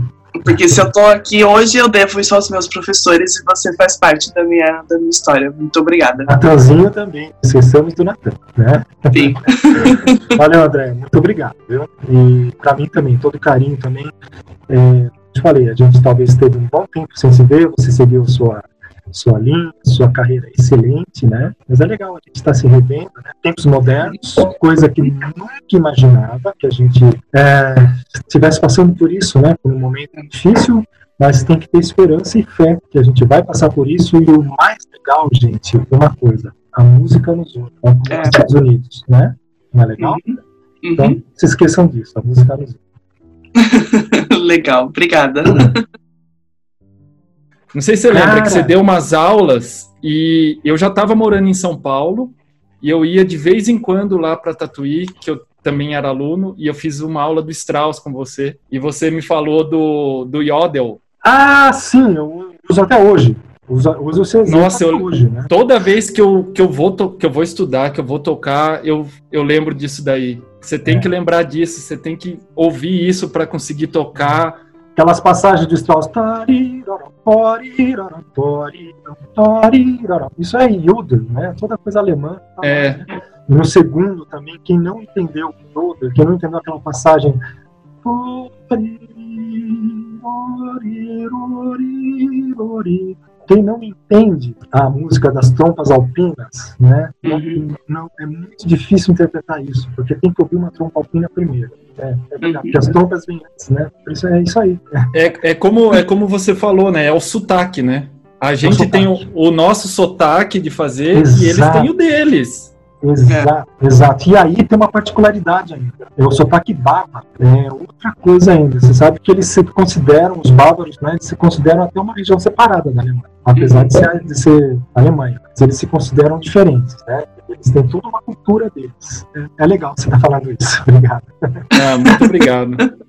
porque se eu tô aqui hoje, eu devo isso aos meus professores e você faz parte da minha, da minha história. Muito obrigada. Natanzinho também. Esquecemos do Natan, né? Sim. Valeu, André. Muito obrigado. Viu? E para mim também, todo carinho também. É, te falei, a gente talvez teve um bom tempo sem se ver, você seguiu sua sua linha, sua carreira é excelente, né? Mas é legal a gente estar tá se revendo, né? Tempos modernos, coisa que nunca imaginava que a gente é, estivesse passando por isso, né? Por um momento difícil, mas tem que ter esperança e fé que a gente vai passar por isso. E o mais legal, gente, uma coisa: a música nos une, como é. Estados Unidos, né? Não é legal? Uhum. Então, uhum. se esqueçam disso, a música nos une. legal, obrigada. Não sei se você Cara. lembra que você deu umas aulas e eu já estava morando em São Paulo e eu ia de vez em quando lá para Tatuí, que eu também era aluno, e eu fiz uma aula do Strauss com você. E você me falou do, do Yodel. Ah, sim, eu uso até hoje. Uso, uso o Nossa, eu, hoje, né? toda vez que eu, que, eu vou que eu vou estudar, que eu vou tocar, eu, eu lembro disso daí. Você tem é. que lembrar disso, você tem que ouvir isso para conseguir tocar aquelas passagens de Strauss. Isso é Judel, né? Toda coisa alemã. É. No segundo também, quem não entendeu Judel, quem não entendeu aquela passagem. Quem não entende a música das trompas alpinas, né? Uhum. Não, é muito difícil interpretar isso, porque tem que ouvir uma trompa alpina primeiro. É, é verdade, porque as trompas vêm antes, né? Isso é isso aí. É, é, como, é como você falou, né? É o sotaque, né? A gente o tem o, o, nosso sotaque de fazer Exato. e eles têm o deles. Exato, é. exato. E aí tem uma particularidade ainda. É o sotaque bárbaro. É outra coisa ainda. Você sabe que eles se consideram, os bárbaros, né? Eles se consideram até uma região separada da Alemanha. Apesar de ser, de ser Alemanha. Mas eles se consideram diferentes, né? Eles têm toda uma cultura deles. É, é legal você estar tá falando isso. Obrigado. É, muito obrigado.